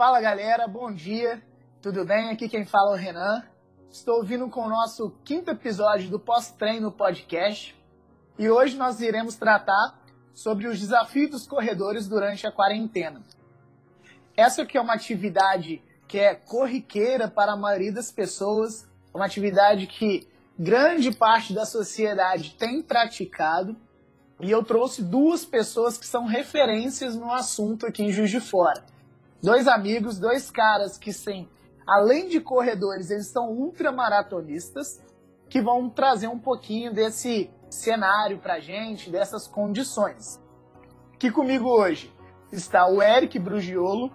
Fala galera, bom dia, tudo bem? Aqui quem fala é o Renan. Estou vindo com o nosso quinto episódio do Pós-Treino Podcast e hoje nós iremos tratar sobre os desafios dos corredores durante a quarentena. Essa que é uma atividade que é corriqueira para a maioria das pessoas, uma atividade que grande parte da sociedade tem praticado e eu trouxe duas pessoas que são referências no assunto aqui em Juiz de Fora. Dois amigos, dois caras que, sim, além de corredores, eles são ultramaratonistas, que vão trazer um pouquinho desse cenário pra gente, dessas condições. Aqui comigo hoje está o Eric Brugiolo,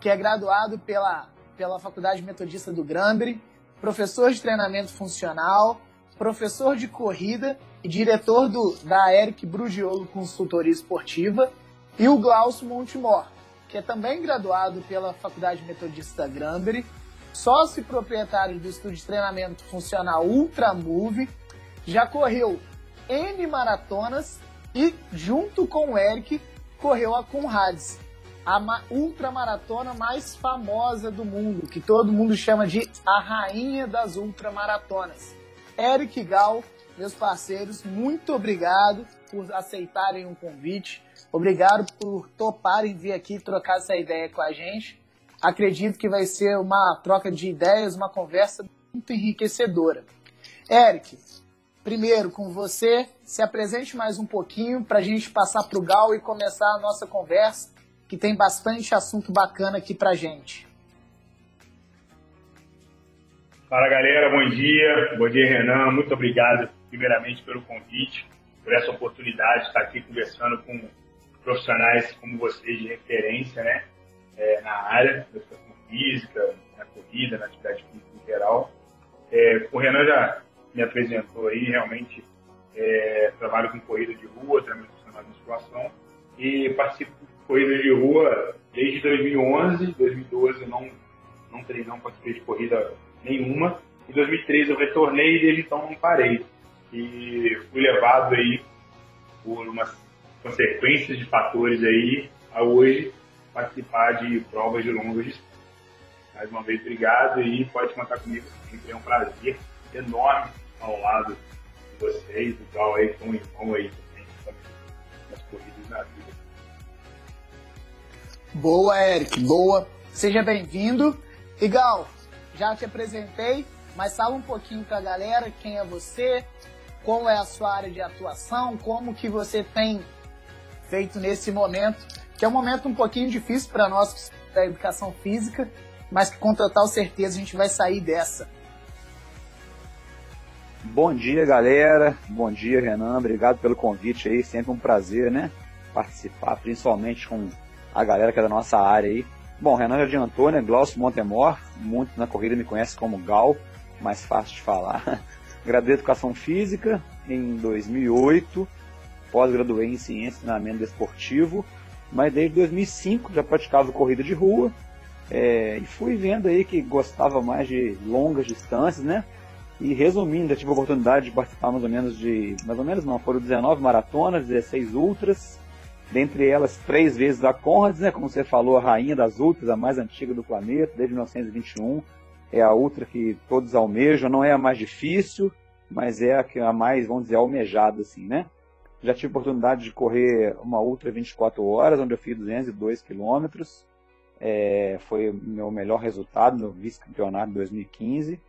que é graduado pela, pela Faculdade Metodista do Granbury, professor de treinamento funcional, professor de corrida e diretor do, da Eric Brugiolo Consultoria Esportiva, e o Glaucio Montemor, que é também graduado pela Faculdade Metodista Granbury, sócio proprietário do estúdio de treinamento funcional Ultramove, já correu N maratonas e, junto com o Eric, correu a Conrads, a ultramaratona mais famosa do mundo, que todo mundo chama de a rainha das ultramaratonas. Eric Gal, meus parceiros, muito obrigado por aceitarem o convite. Obrigado por toparem vir aqui trocar essa ideia com a gente. Acredito que vai ser uma troca de ideias, uma conversa muito enriquecedora. Eric, primeiro com você, se apresente mais um pouquinho para a gente passar para o Gal e começar a nossa conversa, que tem bastante assunto bacana aqui para gente. Fala galera, bom dia. Bom dia, Renan. Muito obrigado, primeiramente, pelo convite, por essa oportunidade de estar aqui conversando com profissionais como vocês de referência, né? É, na área da educação física, na corrida, na atividade física em geral. É, o Renan já me apresentou aí, realmente é, trabalho com corrida de rua, treinamento funcional de musculação e participo de corrida de rua desde 2011, 2012 não não treinei, não participei de corrida nenhuma. Em 2013 eu retornei e desde então não parei. E fui levado aí por umas consequências de fatores aí a hoje participar de provas de longas distâncias. Mais uma vez, obrigado e pode contar comigo. Sempre é um prazer enorme ao lado de vocês, do Gal aí, com o irmão aí também, nas corridas na vida. Boa, Eric, boa. Seja bem-vindo. E Gal, já te apresentei, mas fala um pouquinho para a galera quem é você, qual é a sua área de atuação, como que você tem feito nesse momento, que é um momento um pouquinho difícil para nós da educação física, mas que com total certeza a gente vai sair dessa. Bom dia, galera. Bom dia, Renan. Obrigado pelo convite aí. Sempre um prazer, né? Participar, principalmente com a galera que é da nossa área aí. Bom, Renan já adiantou, né? Glaucio Montemor, muito na corrida me conhece como Gal, mais fácil de falar. Graduei Educação Física em 2008, pós-graduei em Ciência e Treinamento Desportivo, mas desde 2005 já praticava corrida de rua é, e fui vendo aí que gostava mais de longas distâncias, né? E resumindo, já tive a oportunidade de participar mais ou menos de, mais ou menos não, foram 19 maratonas, 16 ultras, dentre elas três vezes a Conrads, né, como você falou, a rainha das ultras, a mais antiga do planeta, desde 1921. É a ultra que todos almejam, não é a mais difícil, mas é a que a mais, vamos dizer, almejada, assim, né? Já tive oportunidade de correr uma ultra 24 horas, onde eu fiz 202 quilômetros. É, foi meu melhor resultado no vice-campeonato de 2015.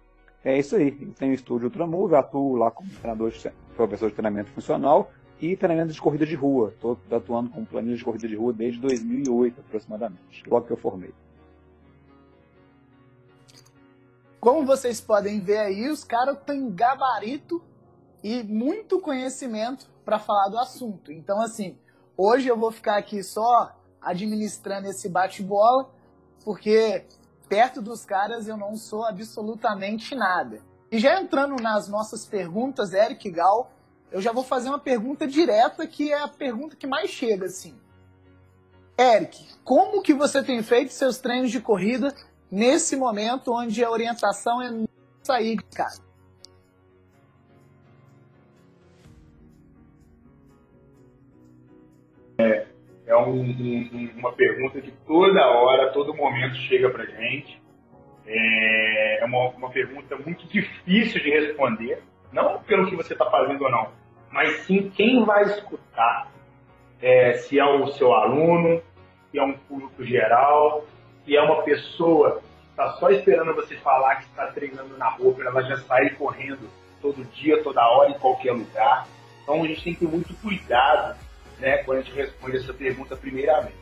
É isso aí. Tenho o estúdio Ultramove, atuo lá como treinador, professor de treinamento funcional e treinamento de corrida de rua. Estou atuando com planilha de corrida de rua desde 2008 aproximadamente, logo que eu formei. Como vocês podem ver aí, os caras têm gabarito e muito conhecimento para falar do assunto. Então, assim, hoje eu vou ficar aqui só administrando esse bate-bola, porque perto dos caras eu não sou absolutamente nada. E já entrando nas nossas perguntas, Eric Gal, eu já vou fazer uma pergunta direta, que é a pergunta que mais chega, assim. Eric, como que você tem feito seus treinos de corrida nesse momento onde a orientação é sair de casa? É, é um, um, uma pergunta que toda hora, todo momento chega para gente. É, é uma, uma pergunta muito difícil de responder, não pelo que você está fazendo ou não, mas sim quem vai escutar, é, se é o seu aluno, se é um público geral, se é uma pessoa que está só esperando você falar que está treinando na rua ela já sair correndo todo dia, toda hora, em qualquer lugar. Então a gente tem que ter muito cuidado né, quando a gente responde essa pergunta primeiramente.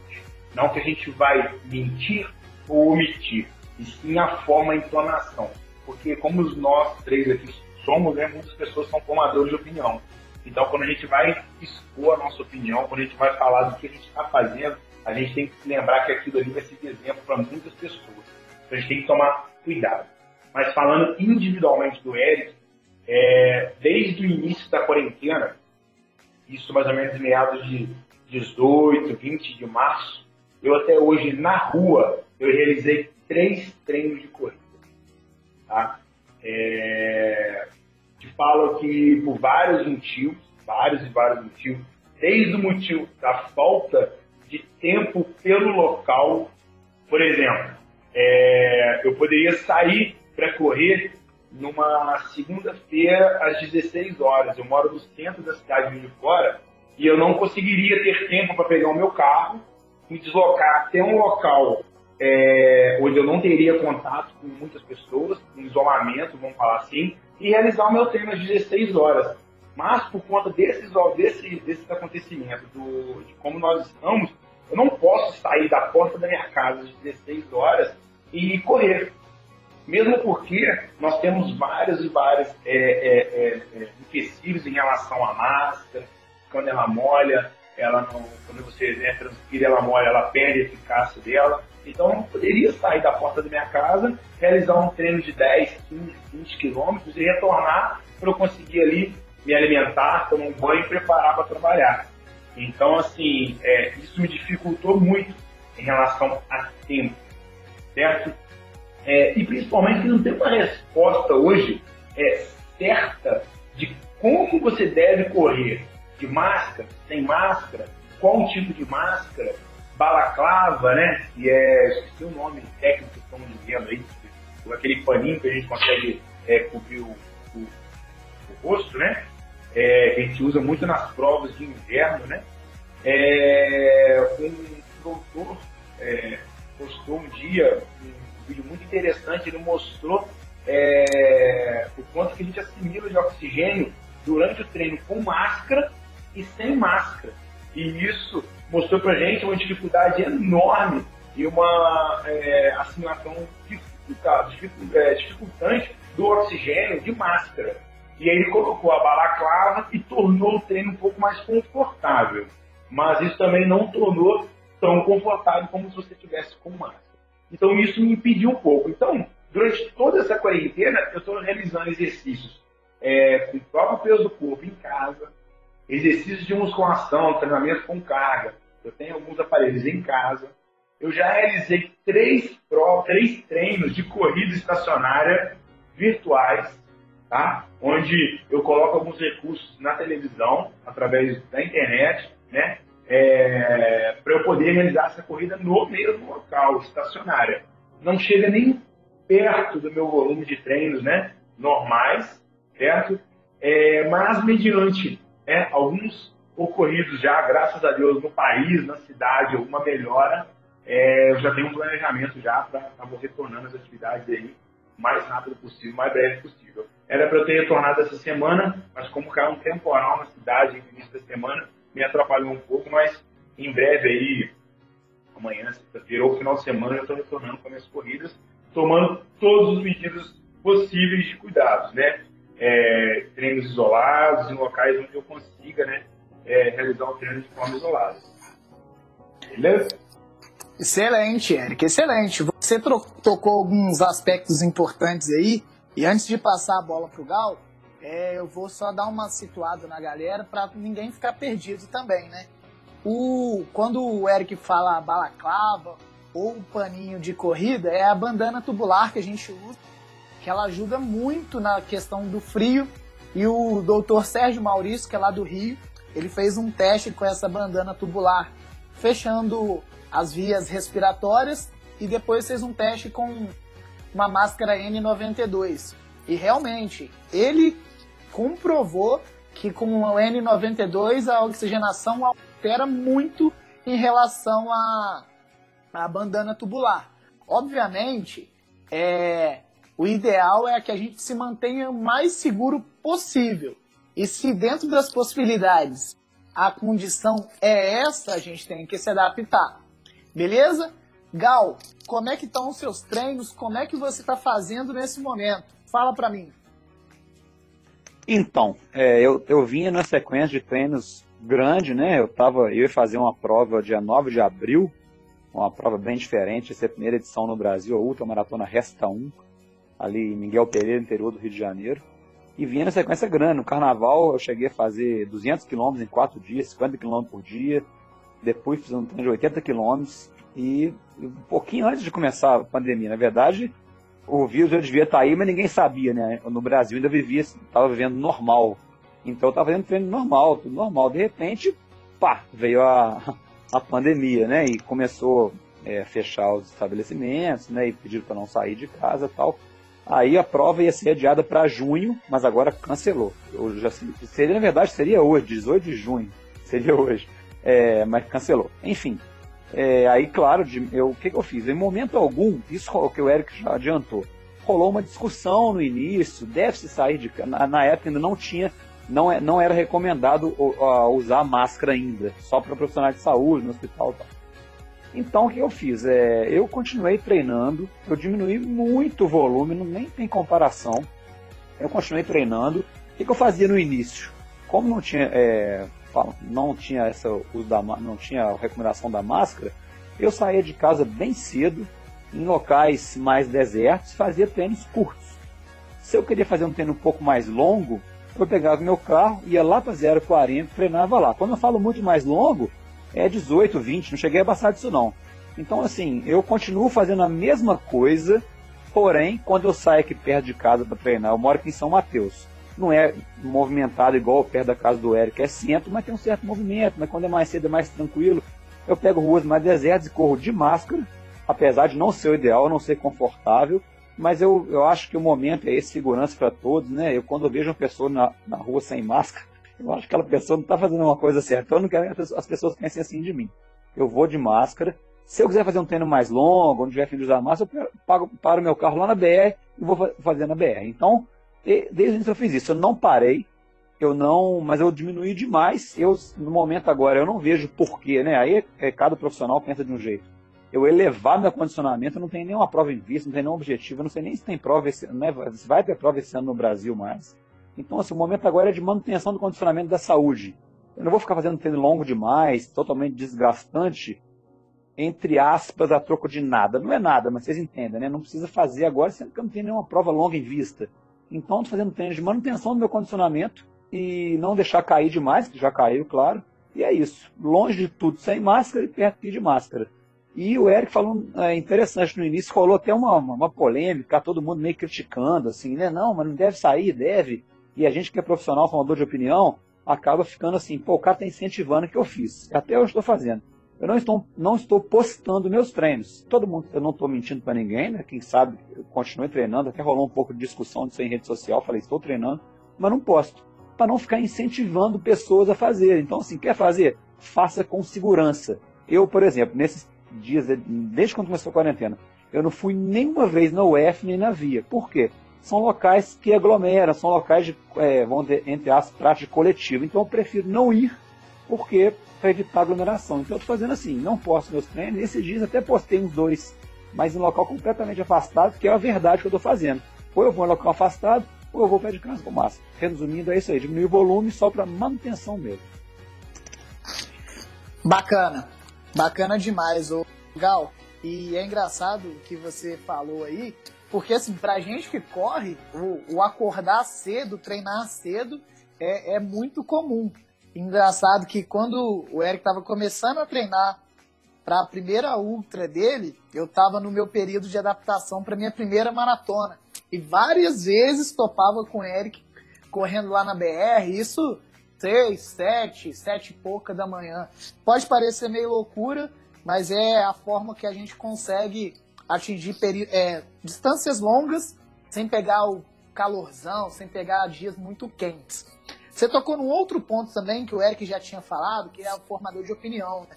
Não que a gente vai mentir ou omitir, e sim a forma, a entonação. Porque como nós três aqui somos, né, muitas pessoas são formadores de opinião. Então, quando a gente vai expor a nossa opinião, quando a gente vai falar do que a gente está fazendo, a gente tem que lembrar que aquilo ali vai ser exemplo para muitas pessoas. Então, a gente tem que tomar cuidado. Mas falando individualmente do Eric, é, desde o início da quarentena, isso mais ou menos em meados de 18, 20 de março, eu até hoje na rua, eu realizei três treinos de corrida. Tá? É, te falo que por vários motivos, vários e vários motivos, desde o motivo da falta de tempo pelo local, por exemplo, é, eu poderia sair para correr numa segunda-feira às 16 horas. Eu moro no centro da cidade de Fora e eu não conseguiria ter tempo para pegar o meu carro, me deslocar até um local é, onde eu não teria contato com muitas pessoas, um isolamento, vamos falar assim, e realizar o meu treino às 16 horas. Mas por conta desses, desse, desses acontecimentos, do, de como nós estamos, eu não posso sair da porta da minha casa às 16 horas e correr. Mesmo porque nós temos vários e vários é, é, é, é, empecilhos em relação à máscara, quando ela molha, ela não, quando você né, transpira, ela molha, ela perde a eficácia dela. Então eu poderia sair da porta da minha casa, realizar um treino de 10, 15, 20 quilômetros e retornar para eu conseguir ali me alimentar, tomar um banho e preparar para trabalhar. Então, assim, é, isso me dificultou muito em relação a tempo, certo? É, e principalmente que não tem uma resposta hoje é, certa de como você deve correr, de máscara, sem máscara, qual tipo de máscara, balaclava, né? Que é, esqueci o nome técnico que estão dizendo aí, aquele paninho que a gente consegue é, cobrir o, o, o, rosto, né? É, a gente usa muito nas provas de inverno, né? É, um doutor é, postou um dia um vídeo muito interessante, ele mostrou é, o quanto que a gente assimila de oxigênio durante o treino com máscara e sem máscara. E isso mostrou pra gente uma dificuldade enorme e uma é, assimilação é, dificultante do oxigênio de máscara. E aí ele colocou a balaclava e tornou o treino um pouco mais confortável. Mas isso também não tornou tão confortável como se você tivesse com máscara. Então isso me impediu um pouco. Então, durante toda essa quarentena, eu estou realizando exercícios é, com o próprio peso do corpo em casa, exercícios de musculação, treinamento com carga. Eu tenho alguns aparelhos em casa. Eu já realizei três, três treinos de corrida estacionária virtuais, tá? onde eu coloco alguns recursos na televisão, através da internet, né? É, para eu poder realizar essa corrida no mesmo local, estacionária. Não chega nem perto do meu volume de treinos né, normais, certo? É, mas mediante é, alguns ocorridos já, graças a Deus, no país, na cidade, alguma melhora, é, eu já tenho um planejamento já para estar retornando as atividades aí o mais rápido possível, o mais breve possível. Era para eu ter retornado essa semana, mas como caiu um temporal na cidade no início da semana, me atrapalhou um pouco, mas em breve aí, amanhã, sexta-feira ou final de semana, eu estou retornando com minhas corridas, tomando todos os medidas possíveis de cuidados, né? É, treinos isolados, em locais onde eu consiga, né, é, realizar o treino de forma isolada. Beleza? Excelente, Eric, excelente. Você tocou alguns aspectos importantes aí, e antes de passar a bola para o Gal, é, eu vou só dar uma situada na galera para ninguém ficar perdido também, né? O, quando o Eric fala balaclava ou paninho de corrida, é a bandana tubular que a gente usa, que ela ajuda muito na questão do frio. E o doutor Sérgio Maurício, que é lá do Rio, ele fez um teste com essa bandana tubular fechando as vias respiratórias e depois fez um teste com uma máscara N92. E realmente, ele comprovou que com o N92 a oxigenação altera muito em relação à, à bandana tubular. Obviamente, é, o ideal é que a gente se mantenha o mais seguro possível. E se dentro das possibilidades a condição é essa, a gente tem que se adaptar. Beleza? Gal, como é que estão os seus treinos? Como é que você está fazendo nesse momento? Fala para mim. Então, é, eu, eu vinha na sequência de treinos grande, né? Eu tava, eu ia fazer uma prova dia 9 de abril, uma prova bem diferente, essa é a primeira edição no Brasil, a Ultra Maratona Resta 1, ali em Miguel Pereira, interior do Rio de Janeiro. E vinha na sequência grande. No carnaval eu cheguei a fazer 200 km em 4 dias, 50 km por dia. Depois fiz um treino de 80 km. E um pouquinho antes de começar a pandemia, na verdade, o vírus já devia estar aí, mas ninguém sabia, né? No Brasil ainda vivia, estava vivendo normal. Então estava fazendo treino normal, tudo normal. De repente, pá, veio a, a pandemia, né? E começou a é, fechar os estabelecimentos, né? E pediram para não sair de casa tal. Aí a prova ia ser adiada para junho, mas agora cancelou. Eu já seria, na verdade, seria hoje, 18 de junho, seria hoje, é, mas cancelou. Enfim, é, aí, claro, eu, o que, que eu fiz? Em momento algum, isso que o Eric já adiantou, rolou uma discussão no início, deve-se sair de na, na época ainda não tinha, não, é, não era recomendado usar máscara ainda, só para profissionais de saúde, no hospital e tal. Então o que eu fiz? É, eu continuei treinando, eu diminuí muito o volume, não, nem tem comparação. Eu continuei treinando. O que, que eu fazia no início? Como não tinha, é, não tinha essa uso da, não tinha a recomendação da máscara, eu saía de casa bem cedo, em locais mais desertos, fazia treinos curtos. Se eu queria fazer um treino um pouco mais longo, eu pegava meu carro, ia lá para 0,40, treinava lá. Quando eu falo muito mais longo, é 18, 20, não cheguei a passar disso não. Então, assim, eu continuo fazendo a mesma coisa, porém, quando eu saio aqui perto de casa para treinar, eu moro aqui em São Mateus. Não é movimentado igual perto da casa do Eric, é centro, mas tem um certo movimento, mas quando é mais cedo é mais tranquilo. Eu pego ruas mais desertas e corro de máscara, apesar de não ser o ideal, não ser confortável, mas eu, eu acho que o momento é esse, segurança para todos, né? Eu quando eu vejo uma pessoa na, na rua sem máscara, eu acho que aquela pessoa não está fazendo uma coisa certa. Eu não quero que as pessoas pensem assim de mim. Eu vou de máscara. Se eu quiser fazer um treino mais longo, onde tiver fim de usar máscara, eu pago, paro meu carro lá na BR e vou fazer na BR. Então, desde o início eu fiz isso. Eu não parei, eu não, mas eu diminuí demais. Eu, no momento agora, eu não vejo porquê, né? Aí é, cada profissional pensa de um jeito. Eu elevar meu condicionamento, não tem nenhuma prova em vista, não tem nenhum objetivo, eu não sei nem se tem prova esse né? vai ter prova esse ano no Brasil mais. Então, assim, o momento agora é de manutenção do condicionamento da saúde. Eu não vou ficar fazendo treino longo demais, totalmente desgastante, entre aspas, a troco de nada. Não é nada, mas vocês entendem, né? Não precisa fazer agora, sendo que eu não tenho nenhuma prova longa em vista. Então, estou fazendo treino de manutenção do meu condicionamento e não deixar cair demais, que já caiu, claro. E é isso. Longe de tudo, sem máscara e perto de máscara. E o Eric falou é, interessante no início, rolou até uma, uma, uma polêmica, todo mundo meio criticando, assim, né? Não, mas não deve sair, deve. E a gente que é profissional, formador de opinião, acaba ficando assim, pô, o cara está incentivando o que eu fiz. Até eu estou fazendo. Eu não estou, não estou postando meus treinos. Todo mundo, eu não estou mentindo para ninguém, né? Quem sabe, eu continuei treinando, até rolou um pouco de discussão disso em rede social, falei, estou treinando, mas não posto. Para não ficar incentivando pessoas a fazer. Então, assim, quer fazer? Faça com segurança. Eu, por exemplo, nesses dias, desde quando começou a quarentena, eu não fui nenhuma vez na UF nem na Via. Por quê? são locais que aglomeram, são locais de, é, vamos dizer, entre as práticas coletivas. Então eu prefiro não ir, porque para evitar aglomeração. Então eu estou fazendo assim, não posto meus treinos. Esses dias até postei uns dois, mas em local completamente afastado, que é a verdade que eu estou fazendo. Ou eu vou em local afastado, ou eu vou pé de casa com massa. Resumindo, é isso aí, diminuir o volume só para manutenção mesmo. Bacana, bacana demais, ô Gal. E é engraçado que você falou aí, porque, assim, pra gente que corre, o, o acordar cedo, treinar cedo, é, é, muito comum. Engraçado que quando o Eric estava começando a treinar para a primeira ultra dele, eu estava no meu período de adaptação para minha primeira maratona. E várias vezes topava com o Eric correndo lá na BR. Isso seis, sete, sete e pouca da manhã. Pode parecer meio loucura, mas é a forma que a gente consegue atingir é, distâncias longas sem pegar o calorzão, sem pegar dias muito quentes. Você tocou num outro ponto também que o Eric já tinha falado, que é o formador de opinião. Né?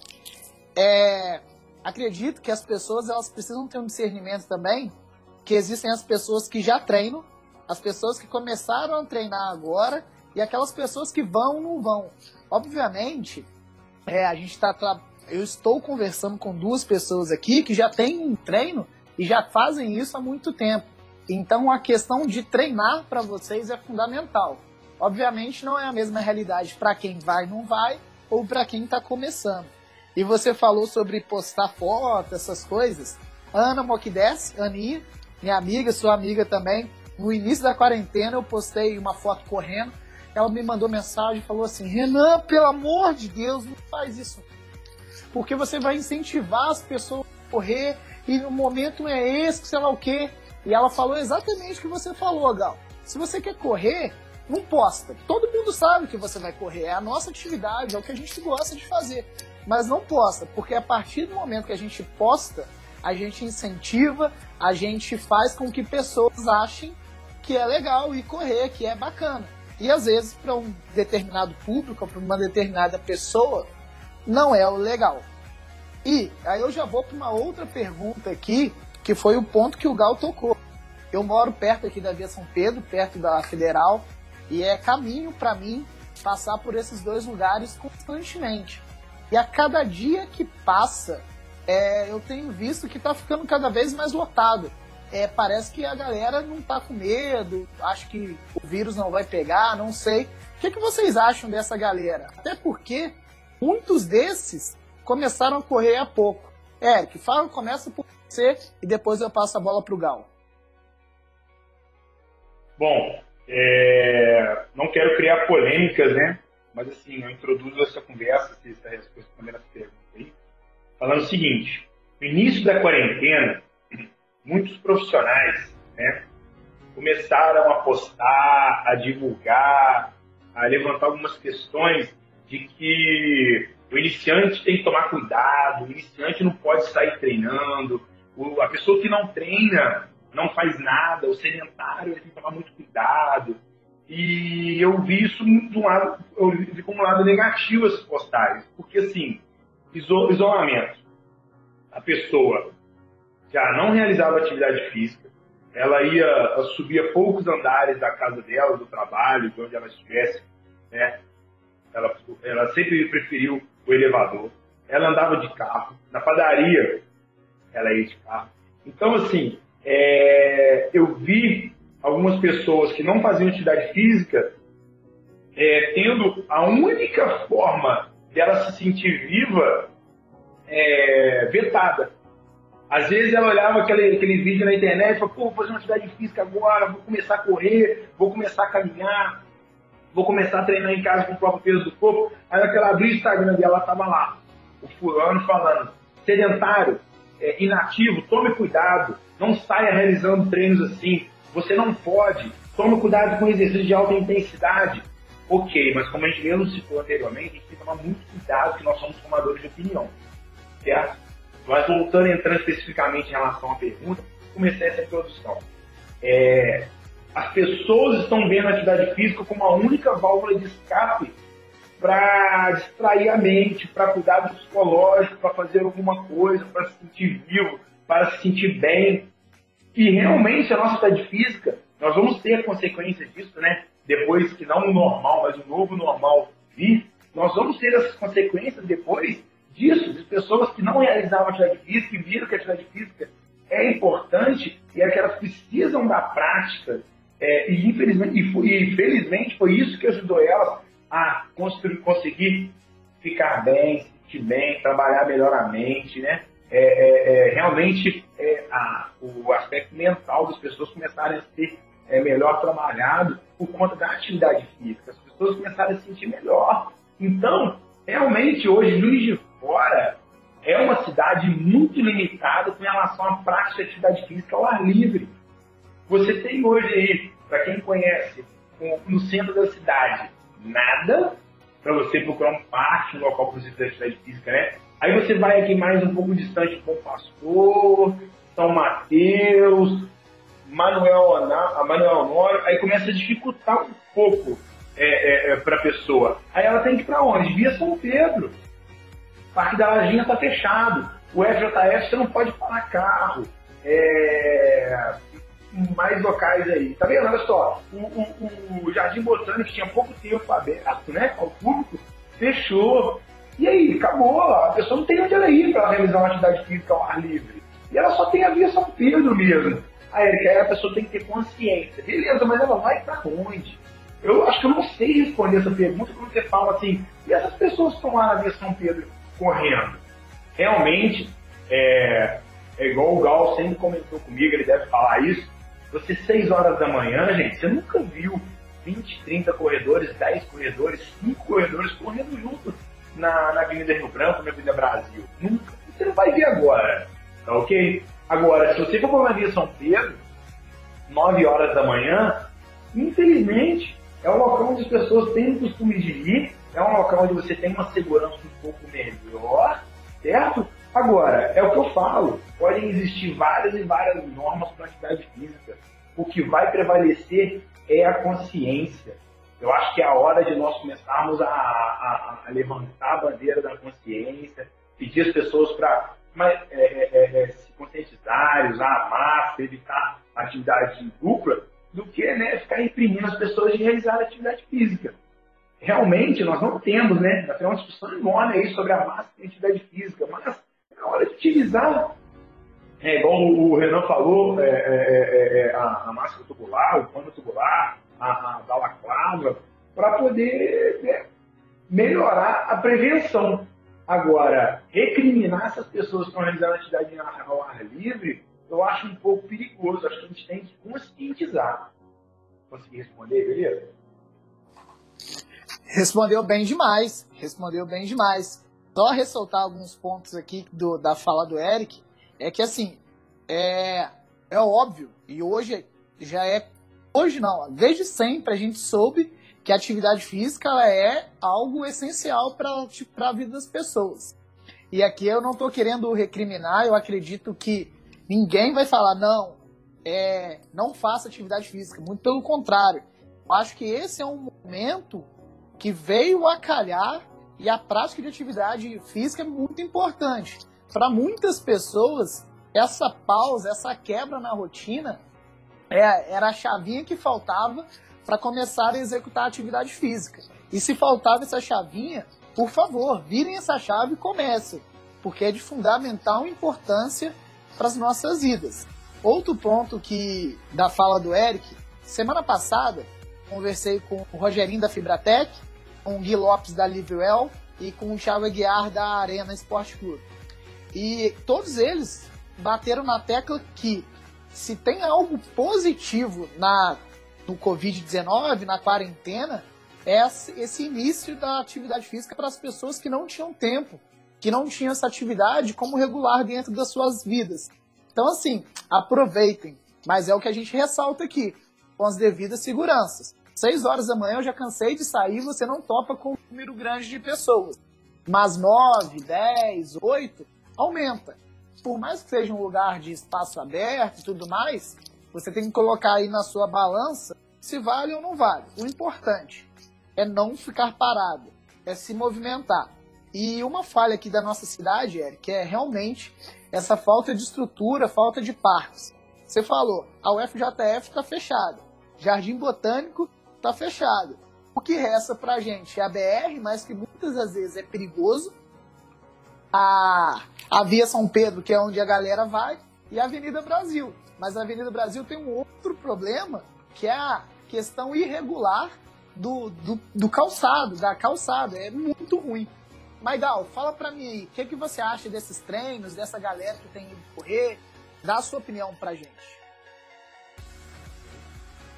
É, acredito que as pessoas elas precisam ter um discernimento também, que existem as pessoas que já treinam, as pessoas que começaram a treinar agora e aquelas pessoas que vão ou não vão. Obviamente, é, a gente está eu estou conversando com duas pessoas aqui que já têm um treino e já fazem isso há muito tempo. Então a questão de treinar para vocês é fundamental. Obviamente não é a mesma realidade para quem vai não vai ou para quem está começando. E você falou sobre postar foto, essas coisas. Ana Moquides, Aninha, minha amiga, sua amiga também. No início da quarentena eu postei uma foto correndo. Ela me mandou mensagem e falou assim: Renan, pelo amor de Deus, não faz isso porque você vai incentivar as pessoas a correr e no momento é esse, sei lá o quê. E ela falou exatamente o que você falou, Gal. Se você quer correr, não posta. Todo mundo sabe que você vai correr, é a nossa atividade, é o que a gente gosta de fazer. Mas não posta, porque a partir do momento que a gente posta, a gente incentiva, a gente faz com que pessoas achem que é legal ir correr, que é bacana. E às vezes, para um determinado público, para uma determinada pessoa, não é o legal. E aí eu já vou para uma outra pergunta aqui, que foi o ponto que o Gal tocou. Eu moro perto aqui da Via São Pedro, perto da Federal, e é caminho para mim passar por esses dois lugares constantemente. E a cada dia que passa, é, eu tenho visto que está ficando cada vez mais lotado. É, parece que a galera não está com medo, acho que o vírus não vai pegar, não sei. O que, que vocês acham dessa galera? Até porque Muitos desses começaram a correr há pouco. Eric, fala, começa por você e depois eu passo a bola para o Gal. Bom, é... criar polêmicas, né? Mas assim, eu introduzo essa conversa, essa resposta à primeira pergunta aí, falando o seguinte: no início da quarentena, muitos profissionais, né, começaram a postar, a divulgar, a levantar algumas questões de que o iniciante tem que tomar cuidado, o iniciante não pode sair treinando, a pessoa que não treina não faz nada, o sedentário tem que tomar muito cuidado. E eu vi isso de um lado, eu vi como um lado negativo essas postagens, porque assim, isolamento. A pessoa já não realizava atividade física, ela ia subia poucos andares da casa dela, do trabalho, de onde ela estivesse, né? Ela, ela sempre preferiu o elevador. Ela andava de carro. Na padaria, ela ia de carro. Então, assim, é, eu vi algumas pessoas que não faziam atividade física é, tendo a única forma dela se sentir viva é, vetada. Às vezes ela olhava aquele, aquele vídeo na internet e falava, pô, vou fazer uma atividade física agora, vou começar a correr, vou começar a caminhar vou começar a treinar em casa com o próprio peso do corpo. Aí aquela abriu o Instagram dela, tava lá, o fulano falando, sedentário, é, inativo, tome cuidado, não saia realizando treinos assim, você não pode, tome cuidado com exercícios de alta intensidade. Ok, mas como a gente mesmo citou anteriormente, a gente tem que tomar muito cuidado que nós somos formadores de opinião, certo? Mas voltando, entrando especificamente em relação à pergunta, comecei essa introdução. É, as pessoas estão vendo a atividade física como a única válvula de escape para distrair a mente, para cuidar do psicológico, para fazer alguma coisa, para se sentir vivo, para se sentir bem. E realmente a nossa atividade física, nós vamos ter consequências disso, né? Depois que não o normal, mas o novo normal vir, nós vamos ter essas consequências depois disso, de pessoas que não realizavam atividade física e viram que a atividade física é importante e é que elas precisam da prática é, e infelizmente, e, foi, isso que ajudou ela a construir, conseguir ficar bem, se sentir bem, trabalhar melhor a mente, né? É, é, é realmente é, a, o aspecto mental das pessoas começarem a ser é, melhor trabalhado por conta da atividade física. As pessoas começaram a se sentir melhor. Então, realmente hoje, Juiz de Fora é uma cidade muito limitada com relação à prática de atividade física ao ar livre. Você tem hoje aí, para quem conhece, no centro da cidade, nada, para você procurar um parque, um local para você fazer atividade física, né? Aí você vai aqui mais um pouco distante com o Pastor, São Mateus, Manuel, Manuel Honório, aí começa a dificultar um pouco é, é, é para a pessoa. Aí ela tem que ir para onde? Via São Pedro. O Parque da Lajinha está fechado. O FJF você não pode parar carro. É... Mais locais aí. Tá vendo? Olha só. O, o, o Jardim Botânico tinha pouco tempo aberto, né? Ao público, fechou. E aí, acabou. A pessoa não tem onde ela ir para realizar uma atividade física ao ar livre. E ela só tem a via São Pedro mesmo. Aí, Erika, a pessoa tem que ter consciência. Beleza, mas ela vai para onde? Eu acho que eu não sei responder essa pergunta quando você fala assim, e essas pessoas que estão lá na via São Pedro correndo? Realmente, é, é igual o Gal sempre comentou comigo, ele deve falar isso. Você, 6 horas da manhã, gente, você nunca viu 20, 30 corredores, 10 corredores, 5 corredores correndo juntos na, na Avenida Rio Branco, na Avenida Brasil. Nunca. Você não vai ver agora, tá ok? Agora, se você for para a Avenida São Pedro, 9 horas da manhã, infelizmente, é um local onde as pessoas têm o costume de ir, é um local onde você tem uma segurança um pouco melhor, certo? Agora, é o que eu falo, podem existir várias e várias normas para atividade física. O que vai prevalecer é a consciência. Eu acho que é a hora de nós começarmos a, a, a levantar a bandeira da consciência, pedir as pessoas para é, é, é, é, se conscientizarem, usar a máscara, evitar atividade dupla, do que né, ficar imprimindo as pessoas de realizar atividade física. Realmente, nós não temos, né? Nós temos uma discussão enorme aí sobre a máscara e atividade física, mas na hora de utilizar, é, igual o Renan falou, é, é, é, a, a, máscara tubular, o pano tubular, a, a balaclava, para poder né, melhorar a prevenção. Agora, recriminar essas pessoas que estão realizando atividade ao ar livre, eu acho um pouco perigoso. Acho que a gente tem que conscientizar. Consegui responder, beleza? Respondeu bem demais. Respondeu bem demais. Só ressaltar alguns pontos aqui do, da fala do Eric. É que, assim, é, é óbvio, e hoje já é. Hoje não, desde sempre a gente soube que a atividade física é algo essencial para a vida das pessoas. E aqui eu não estou querendo recriminar, eu acredito que ninguém vai falar, não, é, não faça atividade física. Muito pelo contrário. Eu acho que esse é um momento que veio a calhar e a prática de atividade física é muito importante. Para muitas pessoas, essa pausa, essa quebra na rotina é, era a chavinha que faltava para começar a executar atividade física. E se faltava essa chavinha, por favor, virem essa chave e comecem, porque é de fundamental importância para as nossas vidas. Outro ponto que da fala do Eric, semana passada conversei com o Rogerinho da Fibratec, com o Gui Lopes da Livewell e com o Thiago Aguiar da Arena Esporte Clube. E todos eles bateram na tecla que se tem algo positivo na no Covid-19, na quarentena, é esse início da atividade física para as pessoas que não tinham tempo, que não tinham essa atividade como regular dentro das suas vidas. Então, assim, aproveitem. Mas é o que a gente ressalta aqui, com as devidas seguranças. Seis horas da manhã eu já cansei de sair, você não topa com um número grande de pessoas. Mas nove, dez, oito, aumenta. Por mais que seja um lugar de espaço aberto e tudo mais, você tem que colocar aí na sua balança se vale ou não vale. O importante é não ficar parado, é se movimentar. E uma falha aqui da nossa cidade, Eric, é realmente essa falta de estrutura, falta de parques. Você falou, a UFJF está fechada, Jardim Botânico está fechado. O que resta para a gente é a BR, mas que muitas das vezes é perigoso, a, a Via São Pedro, que é onde a galera vai, e a Avenida Brasil. Mas a Avenida Brasil tem um outro problema, que é a questão irregular do, do, do calçado, da calçada. É muito ruim. Maidal, fala pra mim aí, o que, que você acha desses treinos, dessa galera que tem ido correr? Dá a sua opinião pra gente.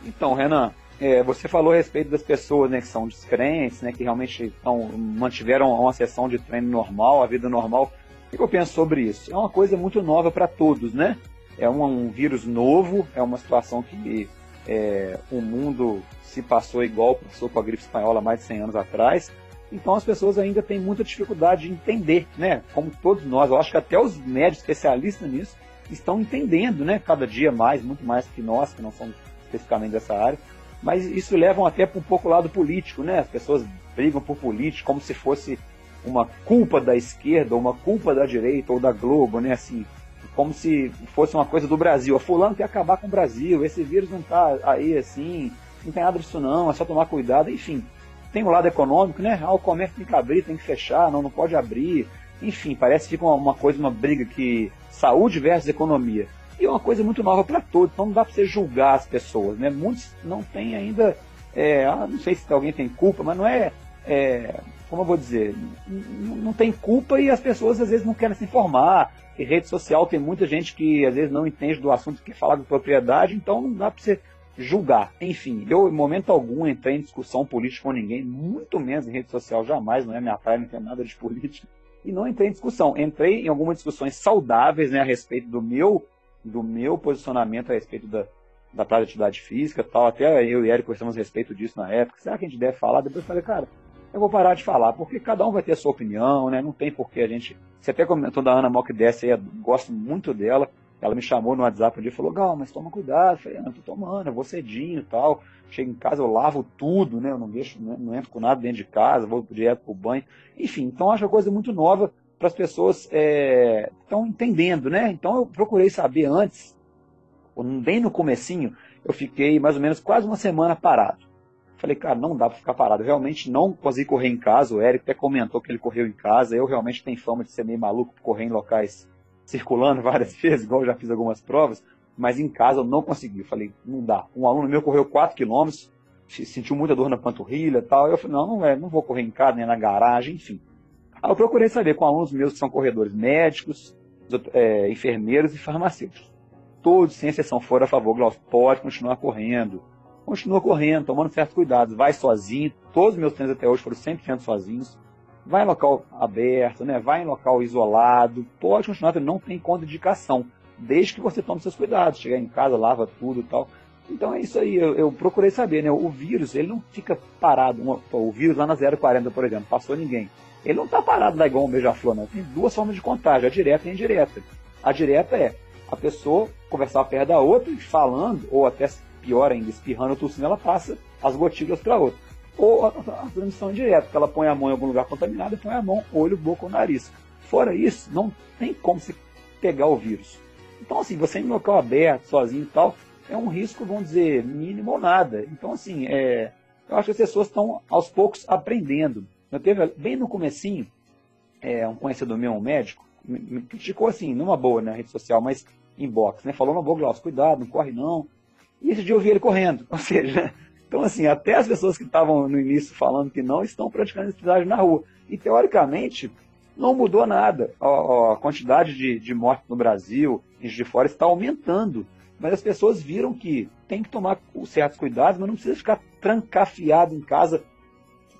Então, Renan, é, você falou a respeito das pessoas né, que são descrentes, né, que realmente tão, mantiveram uma sessão de treino normal, a vida normal. O que eu penso sobre isso? É uma coisa muito nova para todos, né? é um, um vírus novo, é uma situação que é, o mundo se passou igual passou com a gripe espanhola mais de 100 anos atrás. Então as pessoas ainda têm muita dificuldade de entender, né? Como todos nós, eu acho que até os médicos especialistas nisso estão entendendo, né? Cada dia mais, muito mais que nós, que não somos especificamente dessa área. Mas isso leva até para um pouco lado político, né? As pessoas brigam por político como se fosse uma culpa da esquerda, ou uma culpa da direita ou da Globo, né? Assim, como se fosse uma coisa do Brasil. A fulano quer acabar com o Brasil, esse vírus não está aí assim, não tem nada disso não, é só tomar cuidado, enfim. Tem o lado econômico, né? Ah, o comércio tem que abrir, tem que fechar, não, não pode abrir. Enfim, parece que fica uma, uma coisa, uma briga que saúde versus economia. E é uma coisa muito nova para todos, então não dá para você julgar as pessoas, né? Muitos não têm ainda, é, ah, não sei se alguém tem culpa, mas não é, é como eu vou dizer, não tem culpa e as pessoas às vezes não querem se informar. E rede social tem muita gente que às vezes não entende do assunto, que falar com propriedade, então não dá para você julgar. Enfim, eu em momento algum entrei em discussão política com ninguém, muito menos em rede social, jamais, não é minha praia, não tem nada de política. E não entrei em discussão. Entrei em algumas discussões saudáveis né, a respeito do meu, do meu posicionamento a respeito da, da prática de atividade física tal. Até eu e Eric conversamos a respeito disso na época. Será que a gente deve falar? Depois eu falei, cara, eu vou parar de falar, porque cada um vai ter a sua opinião, né? Não tem porquê a gente. Você até comentou da Ana Mock Dessa aí, gosto muito dela. Ela me chamou no WhatsApp um dia e falou, Gal, mas toma cuidado. Eu falei, ah, não, tô tomando, eu vou cedinho e tal. Chego em casa, eu lavo tudo, né? Eu não deixo, não, não entro com nada dentro de casa, vou direto pro banho. Enfim, então acho uma coisa muito nova para as pessoas é, estão entendendo, né? Então eu procurei saber antes, bem no comecinho, eu fiquei mais ou menos quase uma semana parado. Falei, cara, não dá para ficar parado. Realmente não consegui correr em casa. O Eric até comentou que ele correu em casa. Eu realmente tenho fama de ser meio maluco correr em locais circulando várias vezes, igual eu já fiz algumas provas. Mas em casa eu não consegui. Falei, não dá. Um aluno meu correu 4 quilômetros, sentiu muita dor na panturrilha e tal. Eu falei, não, não, é, não vou correr em casa, nem na garagem, enfim. Aí eu procurei saber com alunos meus que são corredores médicos, é, enfermeiros e farmacêuticos. Todos, sem exceção, foram a favor, Glaucio, pode continuar correndo continua correndo, tomando certos cuidados, vai sozinho, todos os meus treinos até hoje foram 100% sozinhos, vai em local aberto, né? vai em local isolado, pode continuar, não tem contraindicação, desde que você tome seus cuidados, chegar em casa, lava tudo e tal. Então é isso aí, eu, eu, procurei saber, né? O vírus, ele não fica parado, o vírus lá na 040, por exemplo, passou ninguém. Ele não está parado lá igual um beija-flor, não. Tem duas formas de contágio, a direta e a indireta. A direta é a pessoa conversar perto da outra, falando, ou até pior ainda, espirrando tossindo, ela passa as gotículas para outra. Ou a, a transmissão direta, que ela põe a mão em algum lugar contaminado e põe a mão, olho, boca ou nariz. Fora isso, não tem como se pegar o vírus. Então, assim, você em local aberto, sozinho e tal, é um risco, vamos dizer, mínimo ou nada. Então, assim, é, eu acho que as pessoas estão aos poucos aprendendo. Eu teve, bem no comecinho, é, um conhecedor meu, um médico, me, me criticou assim, numa boa na rede social, mas em box, né? Falou, não, boa, Glaucio, cuidado, não corre não, e dia eu vi ele correndo. Ou seja, então assim, até as pessoas que estavam no início falando que não estão praticando atividade na rua. E teoricamente não mudou nada. A, a quantidade de, de mortes no Brasil, em de fora, está aumentando. Mas as pessoas viram que tem que tomar certos cuidados, mas não precisa ficar trancafiado em casa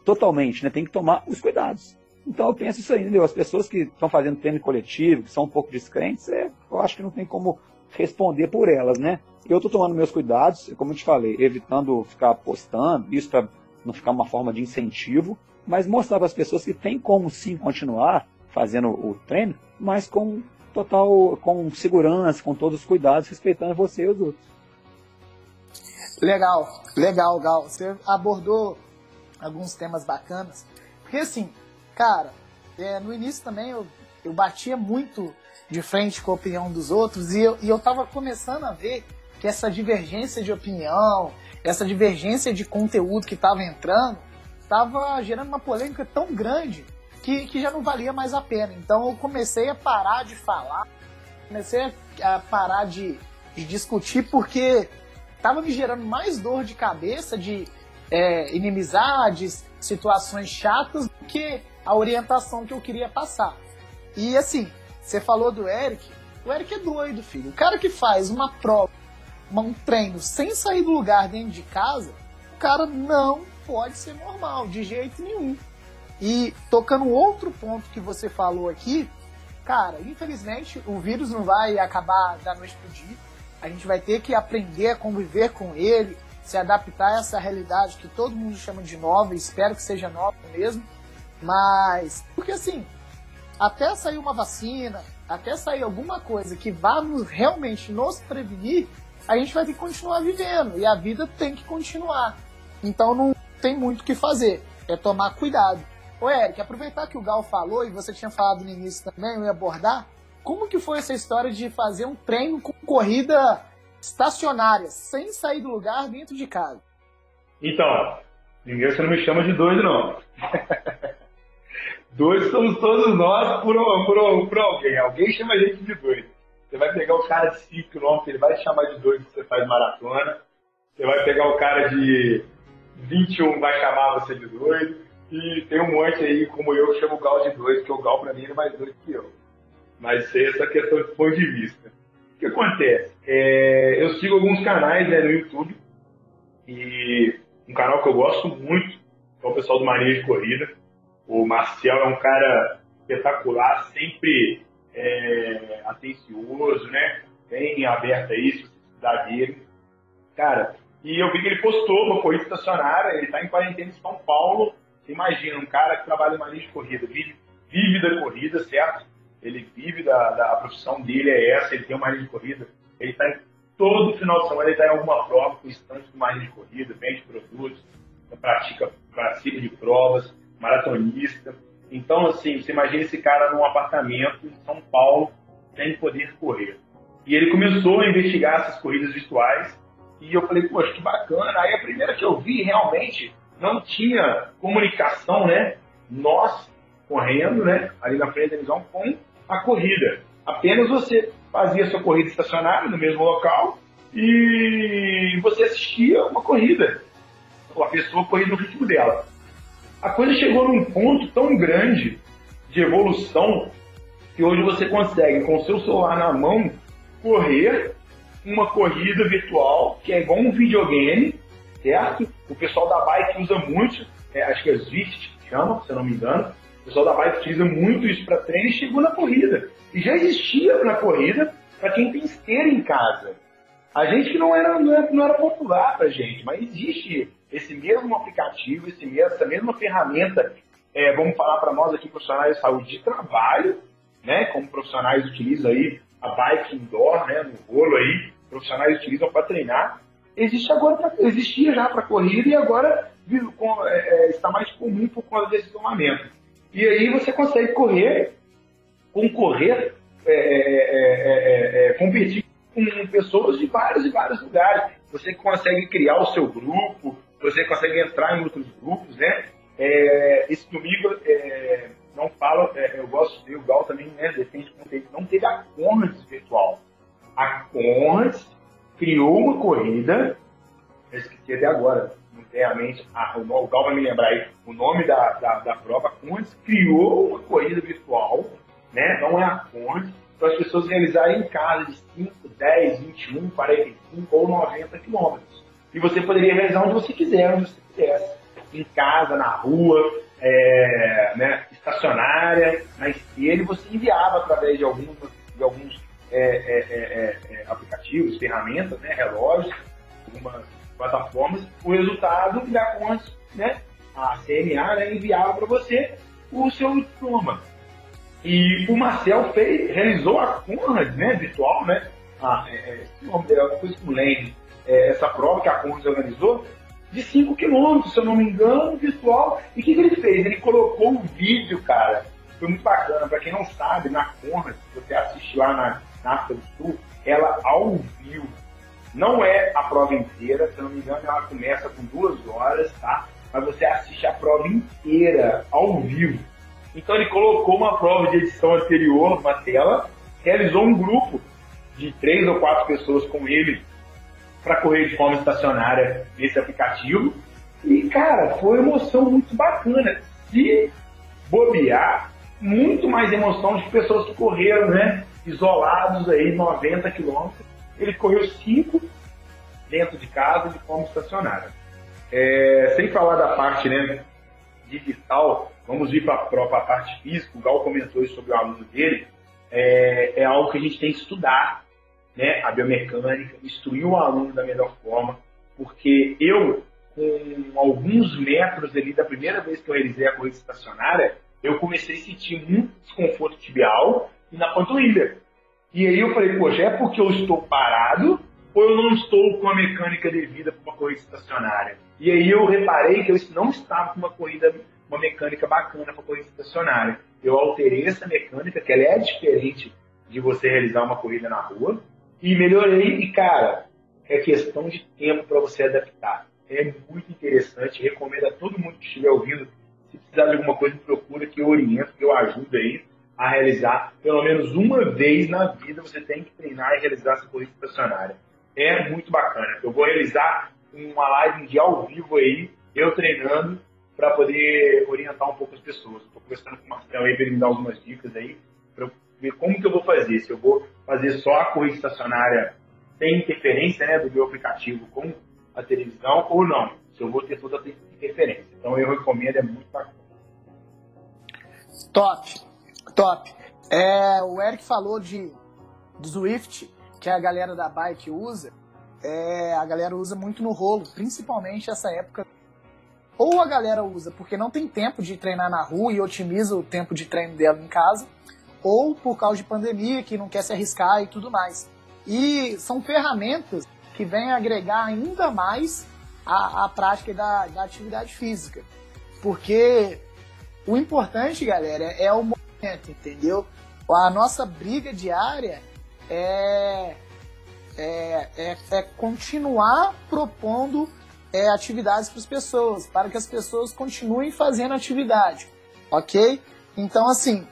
totalmente, né? Tem que tomar os cuidados. Então eu penso isso aí, entendeu? As pessoas que estão fazendo treino coletivo, que são um pouco descrentes, é, eu acho que não tem como responder por elas, né? Eu estou tomando meus cuidados, como eu te falei, evitando ficar postando, isso para não ficar uma forma de incentivo, mas mostrar para as pessoas que tem como sim continuar fazendo o treino, mas com total, com segurança, com todos os cuidados, respeitando você e os outros. Legal, legal, Gal. Você abordou alguns temas bacanas. Porque assim, cara, é, no início também eu, eu batia muito de frente com a opinião dos outros e eu, e eu tava começando a ver que essa divergência de opinião, essa divergência de conteúdo que estava entrando, estava gerando uma polêmica tão grande que, que já não valia mais a pena. Então eu comecei a parar de falar, comecei a parar de, de discutir porque estava me gerando mais dor de cabeça, de é, inimizades, situações chatas do que a orientação que eu queria passar. E assim, você falou do Eric, o Eric é doido, filho. O cara que faz uma prova um treino sem sair do lugar dentro de casa, o cara não pode ser normal, de jeito nenhum. E tocando outro ponto que você falou aqui, cara, infelizmente o vírus não vai acabar da noite pro dia. A gente vai ter que aprender a conviver com ele, se adaptar a essa realidade que todo mundo chama de nova, espero que seja nova mesmo. Mas, porque assim, até sair uma vacina, até sair alguma coisa que vá nos, realmente nos prevenir, a gente vai ter que continuar vivendo e a vida tem que continuar. Então não tem muito o que fazer, é tomar cuidado. Ô Eric, aproveitar que o Gal falou e você tinha falado no início também, eu ia abordar, como que foi essa história de fazer um treino com corrida estacionária, sem sair do lugar dentro de casa? Então, ninguém você não me chama de doido, não. doido somos todos nós por, por, por alguém. Alguém chama a gente de doido. Você vai pegar o cara de 5 km, ele vai te chamar de doido que você faz maratona. Você vai pegar o cara de 21, vai chamar você de doido. E tem um monte aí, como eu, que chama o Gal de doido, que o Gal pra mim é mais doido que eu. Mas isso é essa questão de ponto de vista. O que acontece? É, eu sigo alguns canais né, no YouTube e um canal que eu gosto muito é o pessoal do Mania de Corrida. O Marcel é um cara espetacular, sempre é, atencioso, né? Bem aberto a isso, da dele. Cara, e eu vi que ele postou uma corrida estacionária, ele está em quarentena em São Paulo. Imagina, um cara que trabalha em Mania de Corrida, vive, vive da corrida, certo? Ele vive da, da profissão dele, é essa, ele tem uma Mania de Corrida. Ele está em todo final de semana, ele está em alguma prova com estante do Mania de Corrida, vende produtos, pratica, participa de provas, maratonista. Então, assim, você imagina esse cara num apartamento em São Paulo, sem poder correr. E ele começou a investigar essas corridas virtuais, e eu falei, poxa, que bacana. Aí a primeira que eu vi, realmente, não tinha comunicação, né? Nós correndo, né? Ali na frente da televisão com a corrida. Apenas você fazia sua corrida estacionária no mesmo local e você assistia uma corrida. A pessoa corria no ritmo dela a coisa chegou num ponto tão grande de evolução que hoje você consegue, com o seu celular na mão, correr uma corrida virtual que é igual um videogame, certo? O pessoal da bike usa muito, é, acho que é Zwift que chama, se eu não me engano. O pessoal da bike utiliza muito isso para treino e chegou na corrida. E já existia na corrida para quem tem esteira em casa. A gente que não era, não era, não era popular para gente, mas existe esse mesmo aplicativo, esse mesmo, essa mesma ferramenta, é, vamos falar para nós aqui, profissionais de saúde de trabalho, né, como profissionais utilizam aí a bike indoor, né, no rolo aí, profissionais utilizam para treinar, existe agora pra, existia já para corrida e agora com, é, é, está mais comum por causa desse isolamento. E aí você consegue correr, concorrer, é, é, é, competir com pessoas de vários e vários lugares. Você consegue criar o seu grupo, você consegue entrar em outros grupos, né? É, esse domingo é, não fala, é, eu gosto de o Gal também né, defende que não teve a Conrads virtual. A Conrads criou uma corrida, eu esqueci até agora, não tem a mente, a, o, o Gal vai me lembrar aí, o nome da, da, da prova, Conrads criou uma corrida virtual, né? Não é a Conrads, para as pessoas realizarem em casa de 5, 10, 21, 45 ou 90 quilômetros. E você poderia realizar onde você quiser, onde você quisesse. Em casa, na rua, é, né, estacionária, na esteira, e você enviava através de alguns, de alguns é, é, é, é aplicativos, ferramentas, né, relógios, algumas plataformas, o resultado da conta, né, a CNA né, enviava para você o seu diploma. E o Marcel fez, realizou a Conrad né, virtual, né, a, é, é, coisa com Lane, é, essa prova que a Conrads organizou, de 5 quilômetros, se eu não me engano, virtual. E o que, que, ele fez? Ele colocou um vídeo, cara. Foi muito bacana. Para quem não sabe, na Conrad, você assiste lá na, na África do Sul, ela ao vivo. Não é a prova inteira, se eu não me engano, ela começa com duas horas, tá? Mas você assiste a prova inteira ao vivo. Então ele colocou uma prova de edição anterior na tela, realizou um grupo de três ou quatro pessoas com ele para correr de forma estacionária nesse aplicativo. E, cara, foi uma emoção muito bacana. Se bobear, muito mais emoção de pessoas que correram, né? Isolados aí, 90 quilômetros. Ele correu 5 dentro de casa de forma estacionária. É, sem falar da parte né, digital, vamos vir para a parte física. O Gal comentou sobre o aluno dele. É, é algo que a gente tem que estudar né, a biomecânica, instruir o aluno da melhor forma, porque eu, com alguns metros ali da primeira vez que eu realizei a corrida estacionária, eu comecei a sentir muito desconforto tibial e na panturrilha. E aí eu falei, poxa, é porque eu estou parado ou eu não estou com a mecânica devida para uma corrida estacionária? E aí eu reparei que eu não estava com uma corrida, uma mecânica bacana para corrida estacionária. Eu alterei essa mecânica, que ela é diferente de você realizar uma corrida na rua, e melhorei. E cara, é questão de tempo para você adaptar. É muito interessante, recomendo a todo mundo que estiver ouvindo, se precisar de alguma coisa, procura que eu oriento, que eu ajudo aí a realizar. Pelo menos uma vez na vida você tem que treinar e realizar essa corrida estacionária. É muito bacana. Eu vou realizar uma live de ao vivo aí, eu treinando, para poder orientar um pouco as pessoas. Estou conversando com o Marcelo aí para ele me dar algumas dicas aí, ver como que eu vou fazer. Se eu vou fazer só a corrida estacionária sem interferência né, do meu aplicativo com a televisão ou não. Se eu vou ter toda a interferência. Então eu recomendo, é muito bacana. Top, top. É, o Eric falou de do Zwift, que a galera da bike usa. É, a galera usa muito no rolo, principalmente essa época. Ou a galera usa porque não tem tempo de treinar na rua e otimiza o tempo de treino dela em casa, ou por causa de pandemia, que não quer se arriscar e tudo mais. E são ferramentas que vêm agregar ainda mais a, a prática da, da atividade física. Porque o importante, galera, é o movimento, entendeu? A nossa briga diária é, é, é, é continuar propondo é, atividades para as pessoas, para que as pessoas continuem fazendo atividade, ok? Então, assim,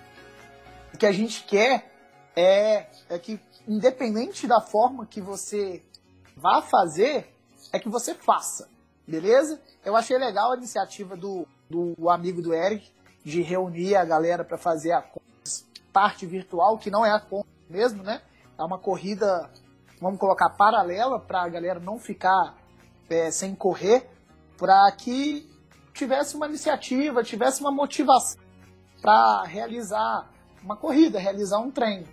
que a gente quer é, é que independente da forma que você vá fazer, é que você faça, beleza? Eu achei legal a iniciativa do, do amigo do Eric de reunir a galera para fazer a parte virtual, que não é a conta mesmo, né? É uma corrida, vamos colocar, paralela para a galera não ficar é, sem correr, para que tivesse uma iniciativa, tivesse uma motivação para realizar uma corrida, realizar um treino.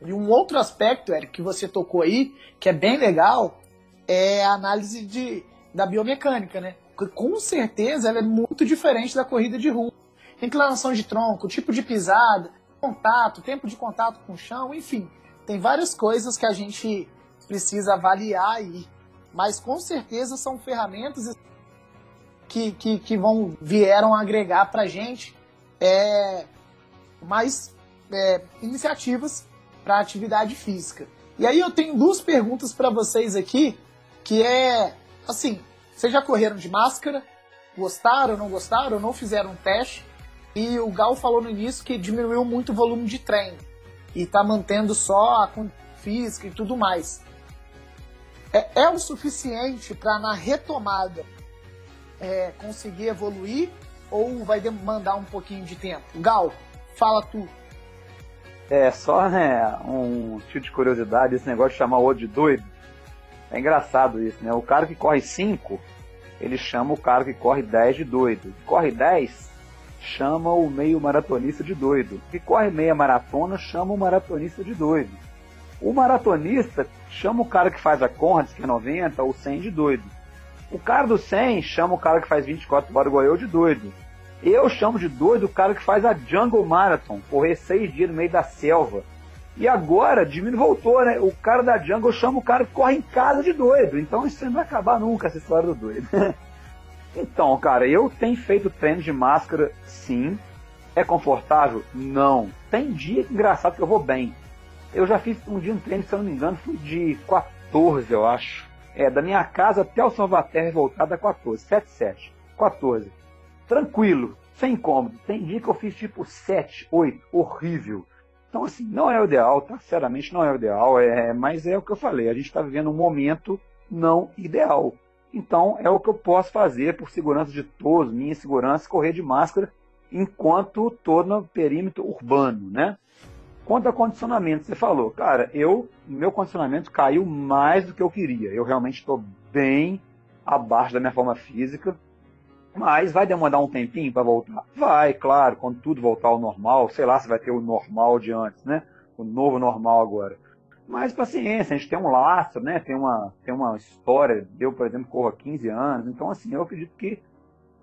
E um outro aspecto, Eric, que você tocou aí, que é bem legal, é a análise de, da biomecânica, né? Porque com certeza ela é muito diferente da corrida de rua. Inclinação de tronco, tipo de pisada, contato, tempo de contato com o chão, enfim. Tem várias coisas que a gente precisa avaliar aí. Mas com certeza são ferramentas que, que, que vão, vieram agregar para a gente é, mais é, iniciativas para atividade física. E aí eu tenho duas perguntas para vocês aqui, que é assim, vocês já correram de máscara? Gostaram, não gostaram, não fizeram um teste? E o Gal falou no início que diminuiu muito o volume de treino e está mantendo só a física e tudo mais. É, é o suficiente para na retomada é, conseguir evoluir ou vai demandar um pouquinho de tempo? Gal, fala tu. É, só né, um tipo de curiosidade, esse negócio de chamar o outro de doido. É engraçado isso, né? O cara que corre 5, ele chama o cara que corre 10 de doido. corre 10, chama o meio maratonista de doido. que corre meia maratona, chama o maratonista de doido. O maratonista chama o cara que faz a Conrads, que é 90, ou 100 de doido. O cara do 100 chama o cara que faz 24 horas igual eu de doido. Eu chamo de doido o cara que faz a Jungle Marathon, correr seis dias no meio da selva. E agora, Jimmy voltou, né? O cara da Jungle chama o cara que corre em casa de doido. Então isso não vai acabar nunca, essa história do doido. então, cara, eu tenho feito treino de máscara, sim. É confortável? Não. Tem dia engraçado que eu vou bem. Eu já fiz um dia um treino, se eu não me engano, foi de 14, eu acho. É, da minha casa até o Salvaterra voltada 14, 7, 7, 14 tranquilo, sem incômodo. Tem dia que eu fiz tipo 7, 8, horrível. Então, assim, não é o ideal, tá? Sinceramente, não é o ideal, é, mas é o que eu falei, a gente está vivendo um momento não ideal. Então, é o que eu posso fazer por segurança de todos, minha segurança, correr de máscara enquanto estou no perímetro urbano, né? Quanto a condicionamento, você falou, cara, eu, meu condicionamento caiu mais do que eu queria. Eu realmente estou bem abaixo da minha forma física. Mas vai demorar um tempinho para voltar? Vai, claro, quando tudo voltar ao normal, sei lá se vai ter o normal de antes, né? O novo normal agora. Mas paciência, a gente tem um lastro, né? Tem uma, tem uma história. Eu, por exemplo, corro há 15 anos. Então, assim, eu acredito que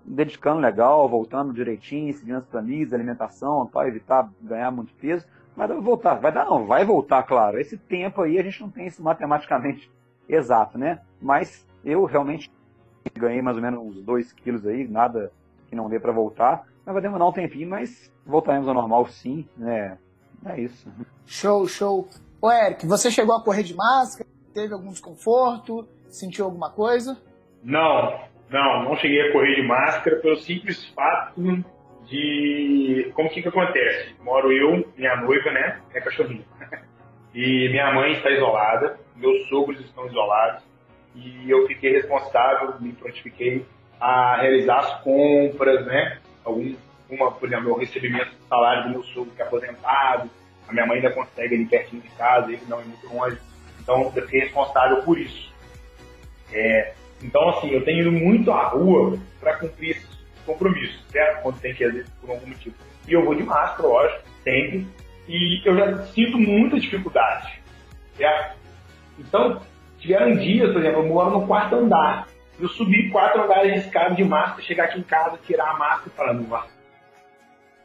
dedicando legal, voltando direitinho, seguindo as planilhas, alimentação, para evitar ganhar muito peso, vai voltar. Vai dar não, vai voltar, claro. Esse tempo aí a gente não tem isso matematicamente exato, né? Mas eu realmente ganhei mais ou menos uns 2 quilos aí, nada que não dê para voltar. Mas vai demorar um tempinho, mas voltaremos ao normal sim, né? É isso. Show, show. Ô Eric, você chegou a correr de máscara? Teve algum desconforto? Sentiu alguma coisa? Não, não, não cheguei a correr de máscara pelo simples fato de. Como que, que acontece? Moro eu, minha noiva, né? Minha cachorrinha. E minha mãe está isolada, meus sogros estão isolados, e eu fiquei responsável, me prontifiquei a realizar as compras, né? Algum, uma, por exemplo, o recebimento do salário do meu sogro que é aposentado, a minha mãe ainda consegue ali pertinho de casa, ele não é muito longe. Então, eu fiquei responsável por isso. É, então, assim, eu tenho ido muito à rua para cumprir esses compromissos, certo? Quando tem que ir, por algum motivo. E eu vou de máscara, lógico, sempre. E eu já sinto muita dificuldade, certo? Então, tiveram dias, por exemplo, eu moro no quarto andar. Eu subi quatro andares de escada de máscara, chegar aqui em casa, tirar a máscara e falar, nossa,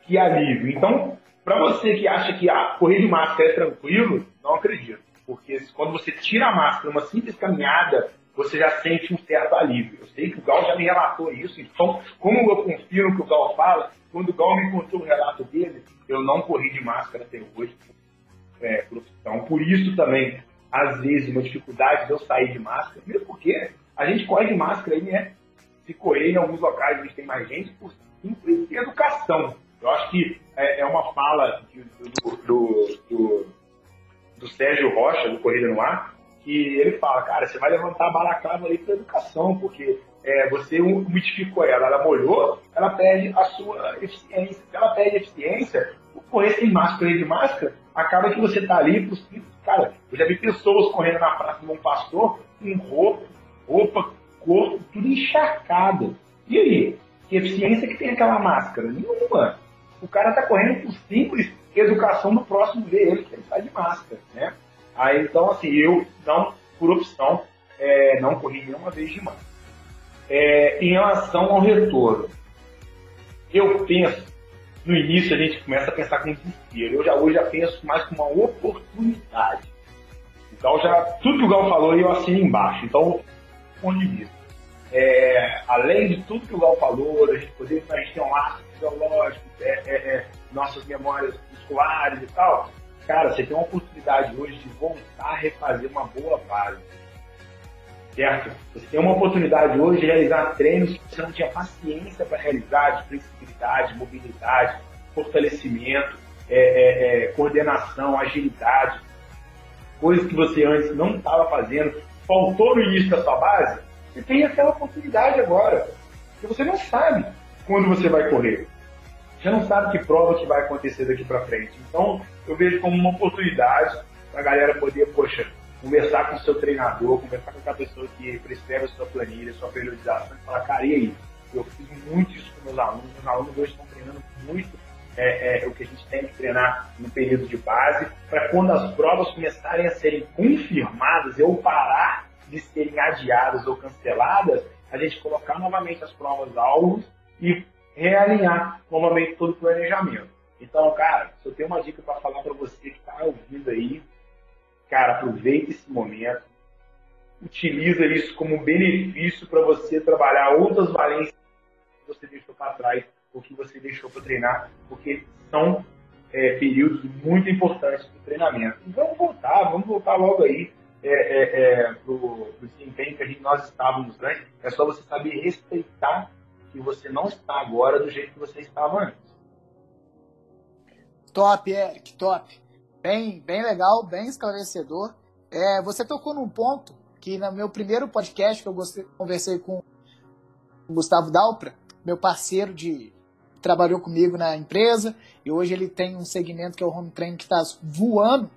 que alívio. Então, para você que acha que ah, correr de máscara é tranquilo, não acredito. Porque quando você tira a máscara, uma simples caminhada, você já sente um certo alívio. Eu sei que o Gal já me relatou isso, então, como eu confio no que o Gal fala, quando o Gal me contou o relato dele, eu não corri de máscara até hoje, é. Por isso também, às vezes, uma dificuldade de eu sair de máscara, mesmo porque a gente corre de máscara aí, né? Se correr em alguns locais gente tem mais gente, por simples educação. Eu acho que é, é uma fala do, do, do, do, Sérgio Rocha, do Corrida no Ar, que ele fala, cara, você vai levantar a balaclava ali para educação, porque é, você umidificou ela, ela molhou, ela perde a sua eficiência. Se ela perde eficiência, correr sem máscara e de máscara, acaba que você tá ali pro Cara, eu já vi pessoas correndo na praça de um pastor com roupa, roupa, corpo, tudo encharcado. E aí? Que eficiência que tem aquela máscara? Nenhuma o cara está correndo por simples educação do próximo ver ele, que ele está de máscara, né? Aí, então, assim, eu não, por opção, é, não corri nenhuma vez de máscara. É, em relação ao retorno, eu penso, no início a gente começa a pensar com desespero, eu já hoje já penso mais como uma oportunidade. Então, já, tudo que o Gal falou eu assino embaixo, então, ponto de vista. É, além de tudo que o Gal falou, a gente poder, a gente tem um laço fisiológico, é, é, é, nossas memórias musculares e tal, cara, você tem uma oportunidade hoje de voltar a refazer uma boa base. Certo? Você tem uma oportunidade hoje de realizar treinos que você não tinha paciência para realizar, de flexibilidade, mobilidade, fortalecimento, é, é, coordenação, agilidade, coisas que você antes não estava fazendo, faltou no início da sua base, você tem aquela oportunidade agora. Porque você não sabe quando você vai correr. Você não sabe que prova que vai acontecer daqui para frente. Então, eu vejo como uma oportunidade para a galera poder, poxa, conversar com o seu treinador, conversar com aquela pessoa que prescreve a sua planilha, a sua periodização, e falar, cara, e aí? Eu fiz muito isso com meus alunos, meus alunos hoje estão treinando muito é, é, o que a gente tem que treinar no período de base, para quando as provas começarem a serem confirmadas, eu parar de serem adiadas ou canceladas, a gente colocar novamente as provas alvos e realinhar novamente todo o planejamento. Então, cara, se eu tenho uma dica para falar para você que está ouvindo aí, cara, aproveita esse momento, utiliza isso como benefício para você trabalhar outras valências que você deixou para trás ou que você deixou para treinar, porque são é, períodos muito importantes do treinamento. E vamos voltar, vamos voltar logo aí é, é, é, para o desempenho que a gente, nós estávamos antes. É só você saber respeitar que você não está agora do jeito que você estava antes. Top, Eric, top. Bem, bem legal, bem esclarecedor. É, você tocou num ponto que no meu primeiro podcast que eu conversei com o Gustavo Dalpra, meu parceiro de trabalhou comigo na empresa e hoje ele tem um segmento que é o home training que está voando.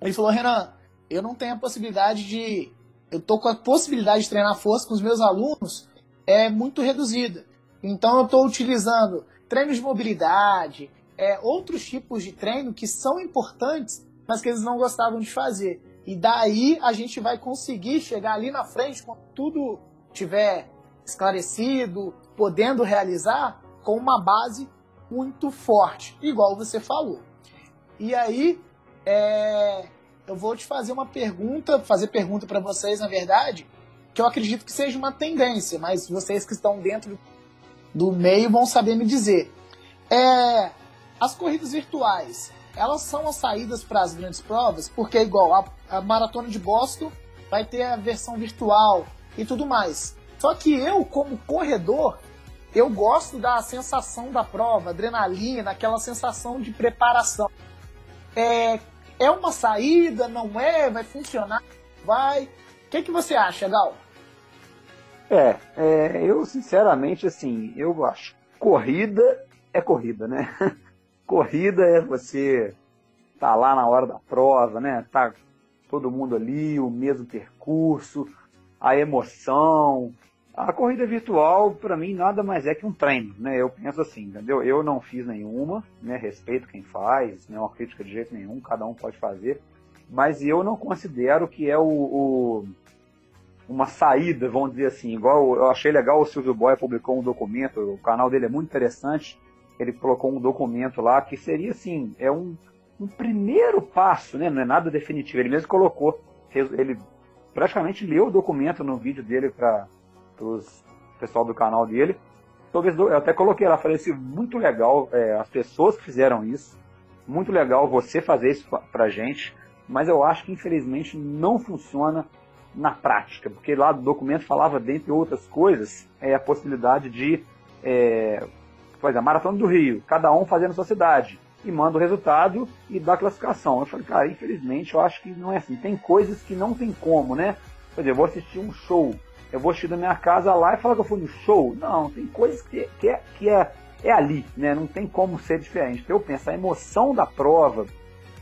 Ele falou, Renan, eu não tenho a possibilidade de, eu tô com a possibilidade de treinar força com os meus alunos é muito reduzida. Então eu estou utilizando treinos de mobilidade, é, outros tipos de treino que são importantes mas que eles não gostavam de fazer. E daí a gente vai conseguir chegar ali na frente, quando tudo tiver esclarecido, podendo realizar, com uma base muito forte, igual você falou. E aí, é, eu vou te fazer uma pergunta, fazer pergunta para vocês, na verdade, que eu acredito que seja uma tendência, mas vocês que estão dentro do meio vão saber me dizer. É, as corridas virtuais, elas são as saídas para as grandes provas, porque igual a, a maratona de Boston vai ter a versão virtual e tudo mais. Só que eu, como corredor, eu gosto da sensação da prova, adrenalina, aquela sensação de preparação. É, é uma saída, não é? Vai funcionar? Vai? O que, que você acha, Gal? É, é, eu sinceramente, assim, eu acho corrida é corrida, né? corrida é você tá lá na hora da prova, né? Tá todo mundo ali, o mesmo percurso, a emoção. A corrida virtual, para mim, nada mais é que um treino, né? Eu penso assim, entendeu? Eu não fiz nenhuma, né? Respeito quem faz, não é uma crítica de jeito nenhum, cada um pode fazer. Mas eu não considero que é o, o uma saída, vamos dizer assim, igual eu achei legal o Silvio Boy publicou um documento, o canal dele é muito interessante, ele colocou um documento lá que seria assim, é um, um primeiro passo, né? não é nada definitivo, ele mesmo colocou, ele praticamente leu o documento no vídeo dele para o pessoal do canal dele, talvez eu até coloquei lá, falei assim, muito legal é, as pessoas que fizeram isso, muito legal você fazer isso pra gente, mas eu acho que infelizmente não funciona na prática, porque lá do documento falava, dentre outras coisas, é, a possibilidade de, é, exemplo, a Maratona do Rio, cada um fazendo sua cidade, e manda o resultado e dá a classificação. Eu falei, cara, infelizmente eu acho que não é assim. Tem coisas que não tem como, né? Por exemplo, eu vou assistir um show, eu vou assistir da minha casa lá e falar que eu fui no show. Não, tem coisas que, que, é, que é, é ali, né? Não tem como ser diferente. Eu penso, a emoção da prova,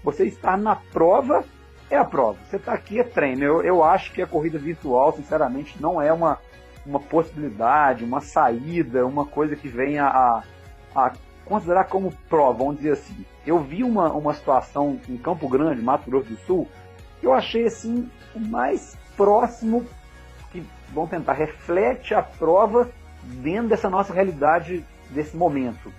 você estar na prova é a prova. Você está aqui é treino. Eu, eu acho que a corrida virtual, sinceramente, não é uma, uma possibilidade, uma saída, uma coisa que venha a, a considerar como prova, vamos dizer assim. Eu vi uma, uma situação em Campo Grande, Mato Grosso do Sul, que eu achei assim o mais próximo vamos tentar reflete a prova dentro dessa nossa realidade desse momento.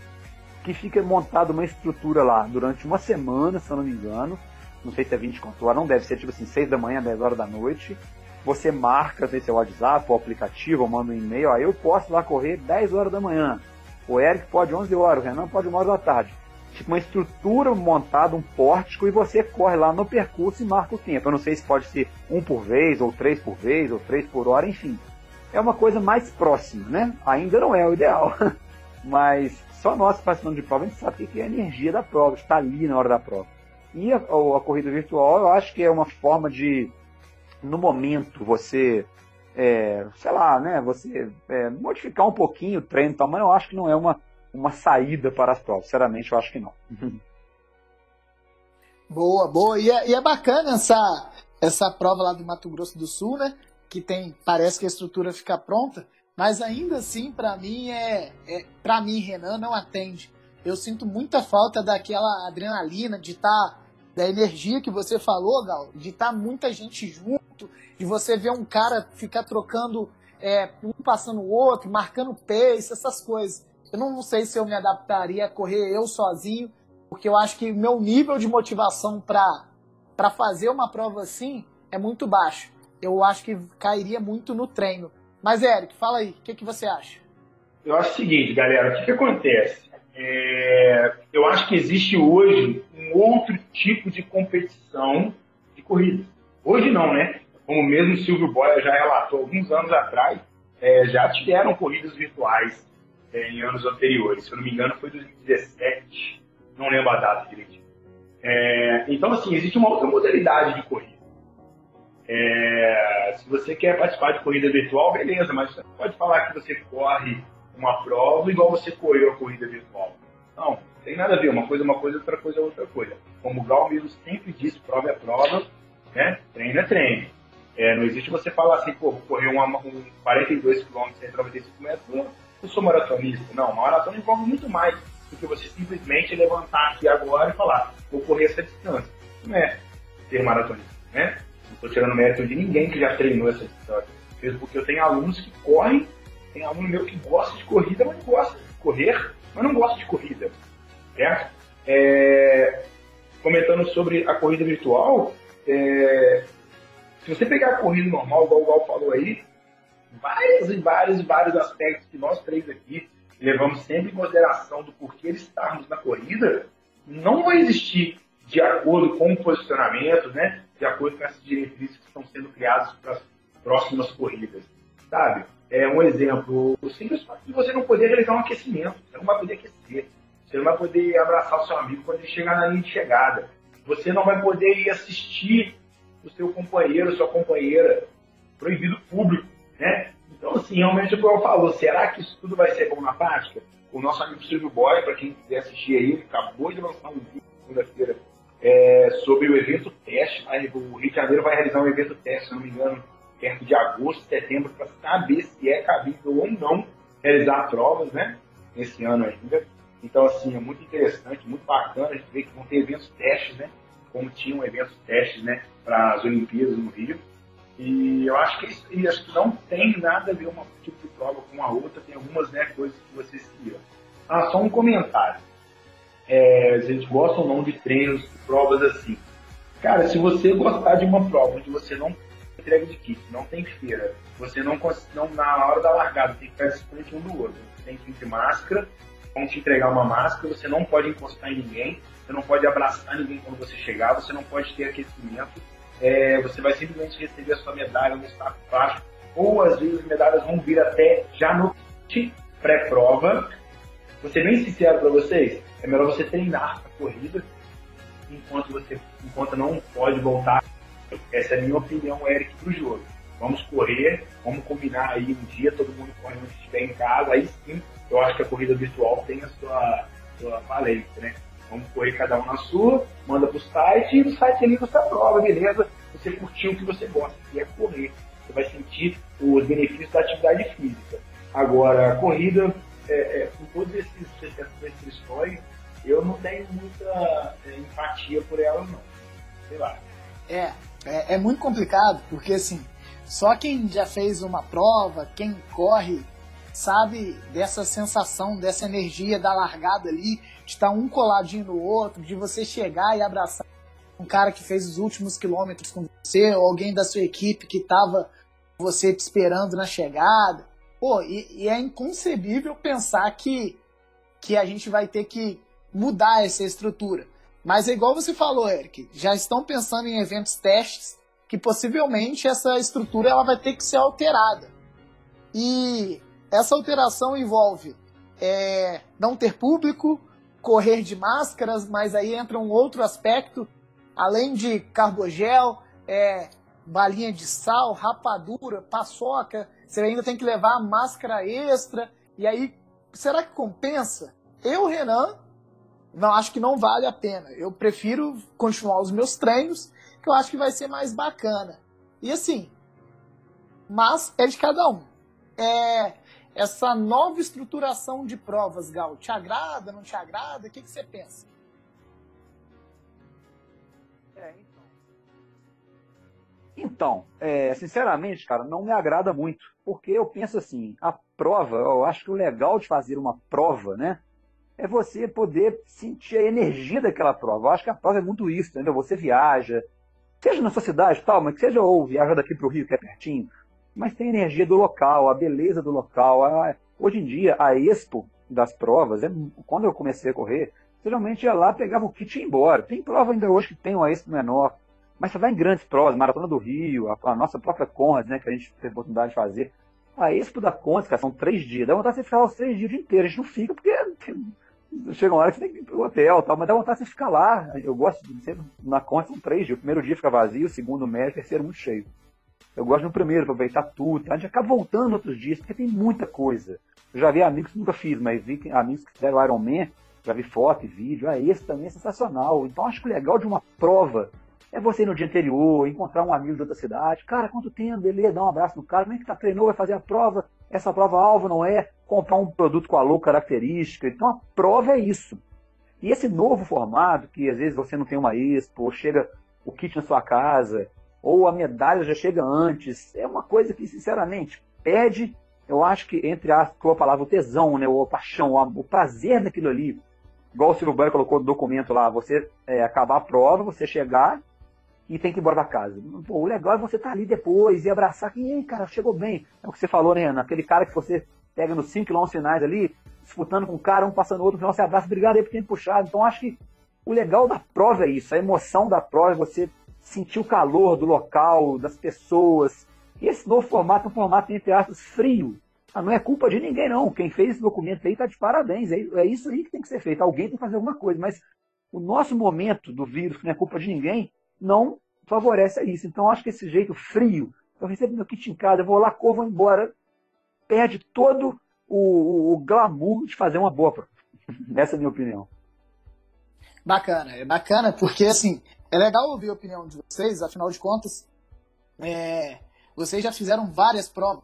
Que fica montada uma estrutura lá durante uma semana, se eu não me engano, não sei se é 24 horas, não deve ser tipo assim, 6 da manhã, 10 horas da noite. Você marca, sei se é o WhatsApp, o aplicativo, ou manda um e-mail, ó, eu posso lá correr 10 horas da manhã. O Eric pode 11 horas, o Renan pode 1 hora da tarde. Tipo uma estrutura montada, um pórtico, e você corre lá no percurso e marca o tempo. Eu não sei se pode ser um por vez, ou três por vez, ou três por hora, enfim. É uma coisa mais próxima, né? Ainda não é o ideal. Mas só nós participando de prova, a gente sabe o que é a energia da prova, está ali na hora da prova. E a, a, corrida virtual eu acho que é uma forma de, no momento, você, é, sei lá, né, você é, modificar um pouquinho o treino e tal, mas eu acho que não é uma, uma saída para as provas. Sinceramente, eu acho que não. boa, boa. E é, e é bacana essa, essa prova lá do Mato Grosso do Sul, né? Que tem, parece que a estrutura fica pronta, mas ainda assim, para mim, é, é para mim, Renan, não atende. Eu sinto muita falta daquela adrenalina de estar tá da energia que você falou, Gal, de estar tá muita gente junto, de você ver um cara ficar trocando, é, um passando o outro, marcando pace, essas coisas. Eu não sei se eu me adaptaria a correr eu sozinho, porque eu acho que meu nível de motivação para fazer uma prova assim é muito baixo. Eu acho que cairia muito no treino. Mas, Eric, fala aí, o que, que você acha? Eu acho o seguinte, galera, o que, que acontece? É, eu acho que existe hoje um outro tipo de competição de corrida. Hoje não, né? Como mesmo Silvio Boia já relatou alguns anos atrás, é, já tiveram corridas virtuais é, em anos anteriores. Se eu não me engano, foi 2017, não lembro a data direitinho. É, então, assim, existe uma outra modalidade de corrida. É, se você quer participar de corrida virtual, beleza, mas você pode falar que você corre uma prova igual você correu a corrida virtual. Não, tem nada a ver. Uma coisa é uma coisa, outra coisa é outra coisa. Como o Gal mesmo sempre disse, prova é prova, né? treino é treino. É, não existe você falar assim, pô, correr um 42 km, 195 metros, eu sou maratonista. Não, uma maratona envolve muito mais do que você simplesmente levantar aqui agora e falar, vou correr essa distância. não é ser maratonista, né? Não estou tirando mérito de ninguém que já treinou essa história. Mesmo porque eu tenho alunos que correm, tem aluno meu que gosta de corrida, mas gosta de correr, mas não gosta de corrida, certo? É, comentando sobre a corrida virtual, é, se você pegar a corrida normal, igual o Gal falou aí, vários e vários e vários aspectos que nós três aqui levamos sempre em consideração do porquê estarmos na corrida, não vai existir de acordo com o posicionamento, né? De acordo com essas diretrizes que estão sendo criadas para as próximas corridas, sabe? É um exemplo simples de você não poder realizar um aquecimento, você não vai poder aquecer, você não vai poder abraçar o seu amigo quando ele chegar na linha de chegada, você não vai poder ir assistir o seu companheiro, sua companheira, proibido público, né? Então, assim, realmente, o que eu falo, será que isso tudo vai ser bom na prática? O nosso amigo Silvio Boy, para quem quiser assistir aí, ele acabou de lançar um vídeo segunda-feira é, sobre o evento teste. O Rio de Janeiro vai realizar um evento teste, se não me engano, perto de agosto, setembro, para saber se é cabível ou não realizar provas, né? Nesse ano ainda. Então, assim, é muito interessante, muito bacana a gente ver que vão ter eventos testes, né? Como tinham eventos testes, né? Para as Olimpíadas no Rio. E eu acho que isso e acho que não tem nada a ver uma tipo de prova com a outra, tem algumas né, coisas que vocês queriam. Ah, só um comentário. É, a gente gosta ou não de treinos, de provas assim. Cara, se você gostar de uma prova onde você não entrega de kit, não tem feira, você não, não na hora da largada tem que ficar distante um do outro, você tem que ir de máscara, vão te entregar uma máscara, você não pode encostar em ninguém, você não pode abraçar ninguém quando você chegar, você não pode ter aquecimento, é, você vai simplesmente receber a sua medalha no status baixo, ou às vezes as medalhas vão vir até já no pré-prova. Vou ser bem sincero para vocês, é melhor você treinar a corrida enquanto você enquanto não pode voltar. Essa é a minha opinião, Eric, para o jogo. Vamos correr, vamos combinar aí um dia, todo mundo corre onde estiver em casa, aí sim eu acho que a corrida virtual tem a sua, sua valência, né? Vamos correr cada um na sua, manda pro site e no site ali você aprova, beleza? Você curtiu o que você gosta, que é correr. Você vai sentir os benefícios da atividade física. Agora, a corrida, é, é, com todos esses restrições, eu não tenho muita é, empatia por ela, não. Sei lá. É, é, é muito complicado, porque assim, só quem já fez uma prova, quem corre sabe dessa sensação, dessa energia da largada ali, de estar um coladinho no outro, de você chegar e abraçar um cara que fez os últimos quilômetros com você, ou alguém da sua equipe que estava você te esperando na chegada. Pô, e, e, é inconcebível pensar que, que a gente vai ter que mudar essa estrutura. Mas é igual você falou, Eric, já estão pensando em eventos testes que possivelmente essa estrutura ela vai ter que ser alterada. E essa alteração envolve é, não ter público, correr de máscaras, mas aí entra um outro aspecto, além de carbogel, é, balinha de sal, rapadura, paçoca, você ainda tem que levar máscara extra, e aí, será que compensa? Eu, Renan, não acho que não vale a pena. Eu prefiro continuar os meus treinos, que eu acho que vai ser mais bacana. E assim, mas é de cada um. É, essa nova estruturação de provas, Gal, te agrada, não te agrada? O que, que você pensa? É, então, então é, sinceramente, cara, não me agrada muito, porque eu penso assim, a prova, eu acho que o legal de fazer uma prova, né, é você poder sentir a energia daquela prova. Eu acho que a prova é muito isso, entendeu? Você viaja, seja na sua cidade, tal, mas que seja ou viaja daqui para o Rio, que é pertinho, mas tem a energia do local, a beleza do local. A... Hoje em dia, a expo das provas, é... quando eu comecei a correr, geralmente ia lá, pegava o kit e ia embora. Tem prova ainda hoje que tem uma expo menor, mas você vai em grandes provas, Maratona do Rio, a, a nossa própria Conrad, né, que a gente teve a oportunidade de fazer. A expo da Conrad, cara, são três dias. Dá vontade de você ficar os três dias o dia inteiro. A gente não fica porque chega uma hora que você tem que ir pro hotel tal, mas dá vontade de você ficar lá. Eu gosto de ser na Conrad são três dias. O primeiro dia fica vazio, o segundo médio, o terceiro muito cheio. Eu gosto no primeiro, aproveitar tudo. A gente acaba voltando outros dias, porque tem muita coisa. Eu já vi amigos que nunca fiz, mas vi amigos que fizeram Iron Man, já vi foto e vídeo. Ah, esse também é sensacional. Então acho que o legal de uma prova é você ir no dia anterior, encontrar um amigo de outra cidade. Cara, quanto tempo, beleza, dá um abraço no cara. Como é que tá? Treinou, vai fazer a prova. Essa prova alvo não é comprar um produto com a louca característica. Então a prova é isso. E esse novo formato, que às vezes você não tem uma expo, chega o kit na sua casa, ou a medalha já chega antes, é uma coisa que, sinceramente, perde, eu acho que, entre a tua palavra, o tesão, né, ou a paixão, o prazer daquilo ali. Igual o Silvio Banho colocou no documento lá, você é, acabar a prova, você chegar e tem que ir embora da casa. Pô, o legal é você estar tá ali depois e abraçar quem, cara, chegou bem. É o que você falou, né, Ana? Aquele cara que você pega nos 5 km finais ali, disputando com um cara, um passando o outro, no final você abraça, obrigado aí por ter puxado. Então acho que o legal da prova é isso, a emoção da prova é você sentir o calor do local, das pessoas. E esse novo formato é um formato, entre aspas, frio. Ah, não é culpa de ninguém, não. Quem fez esse documento aí está de parabéns. É, é isso aí que tem que ser feito. Alguém tem que fazer alguma coisa. Mas o nosso momento do vírus, que não é culpa de ninguém, não favorece isso. Então, acho que esse jeito frio, eu recebo meu kit em casa, eu vou lá, corro, vou embora, perde todo o, o, o glamour de fazer uma boa prova. Essa é a minha opinião. Bacana, é bacana porque assim, é legal ouvir a opinião de vocês, afinal de contas, é, vocês já fizeram várias provas,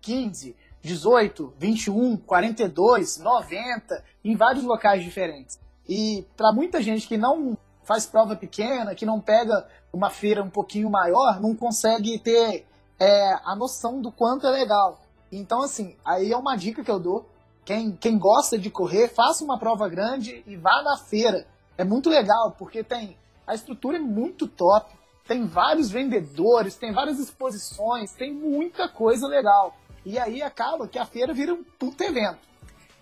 15, 18, 21, 42, 90, em vários locais diferentes. E para muita gente que não faz prova pequena, que não pega uma feira um pouquinho maior, não consegue ter é, a noção do quanto é legal. Então, assim, aí é uma dica que eu dou. Quem, quem gosta de correr, faça uma prova grande e vá na feira. É muito legal, porque tem a estrutura é muito top, tem vários vendedores, tem várias exposições, tem muita coisa legal. E aí acaba que a feira vira um puto evento.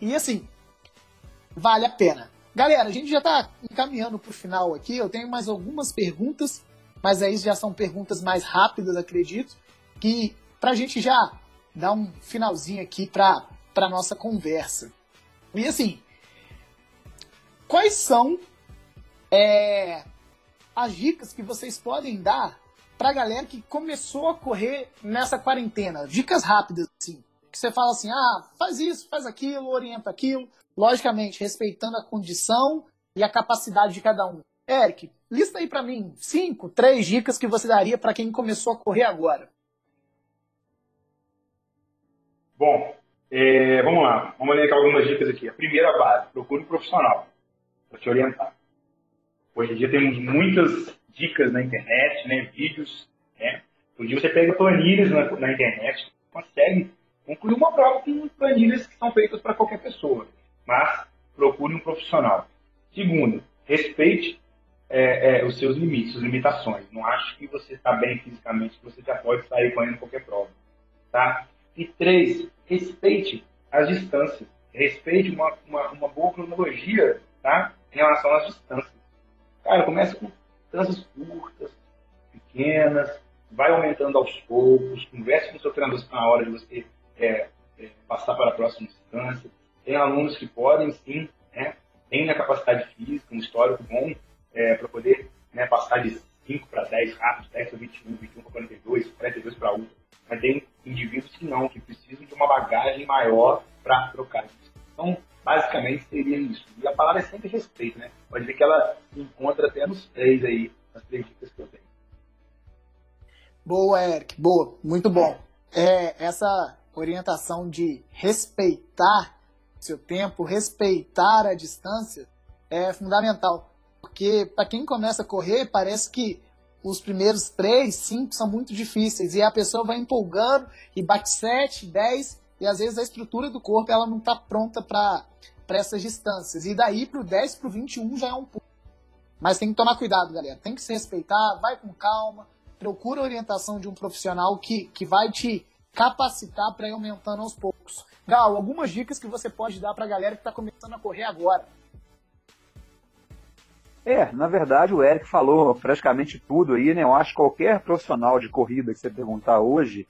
E assim, vale a pena. Galera, a gente já está encaminhando para o final aqui. Eu tenho mais algumas perguntas, mas aí já são perguntas mais rápidas, acredito, que para a gente já dar um finalzinho aqui para a nossa conversa. E assim, quais são é, as dicas que vocês podem dar para a galera que começou a correr nessa quarentena? Dicas rápidas, assim. Que você fala assim, ah, faz isso, faz aquilo, orienta aquilo. Logicamente, respeitando a condição e a capacidade de cada um. Eric, lista aí para mim cinco, três dicas que você daria para quem começou a correr agora. Bom, é, vamos lá. Vamos elencar algumas dicas aqui. A primeira base, procure um profissional para te orientar. Hoje em dia temos muitas dicas na internet, né, vídeos. Né? Um dia você pega planilhas na, na internet, consegue concluir uma prova com planilhas que são feitas para qualquer pessoa. Mas procure um profissional. Segundo, respeite é, é, os seus limites, suas limitações. Não acho que você está bem fisicamente, que você já pode sair correndo qualquer prova. Tá? E três, respeite as distâncias. Respeite uma, uma, uma boa cronologia tá? em relação às distâncias. Cara, começa com distâncias curtas, pequenas, vai aumentando aos poucos, converse com o seu treinador na hora de você é, é, passar para a próxima distância. Tem alunos que podem, sim, né, tem a capacidade física, um histórico bom é, para poder né, passar de 5 para 10 rápido, 10 para 21, 21 para 42, 42 para 1. Mas tem indivíduos que não, que precisam de uma bagagem maior para trocar. Então, basicamente seria isso. E a palavra é sempre respeito, né? Pode ver que ela encontra até nos três aí, nas três dicas que eu tenho. Boa, Eric, boa, muito bom. É, essa orientação de respeitar seu tempo, respeitar a distância é fundamental. Porque para quem começa a correr, parece que os primeiros três, cinco são muito difíceis. E a pessoa vai empolgando e bate sete, dez, e às vezes a estrutura do corpo ela não está pronta para essas distâncias. E daí para o 10 para o 21 já é um pouco. Mas tem que tomar cuidado, galera. Tem que se respeitar, vai com calma, procura a orientação de um profissional que, que vai te capacitar para ir aumentando aos poucos. Gal, algumas dicas que você pode dar para a galera que está começando a correr agora. É, na verdade o Eric falou praticamente tudo aí, né? Eu acho que qualquer profissional de corrida que você perguntar hoje,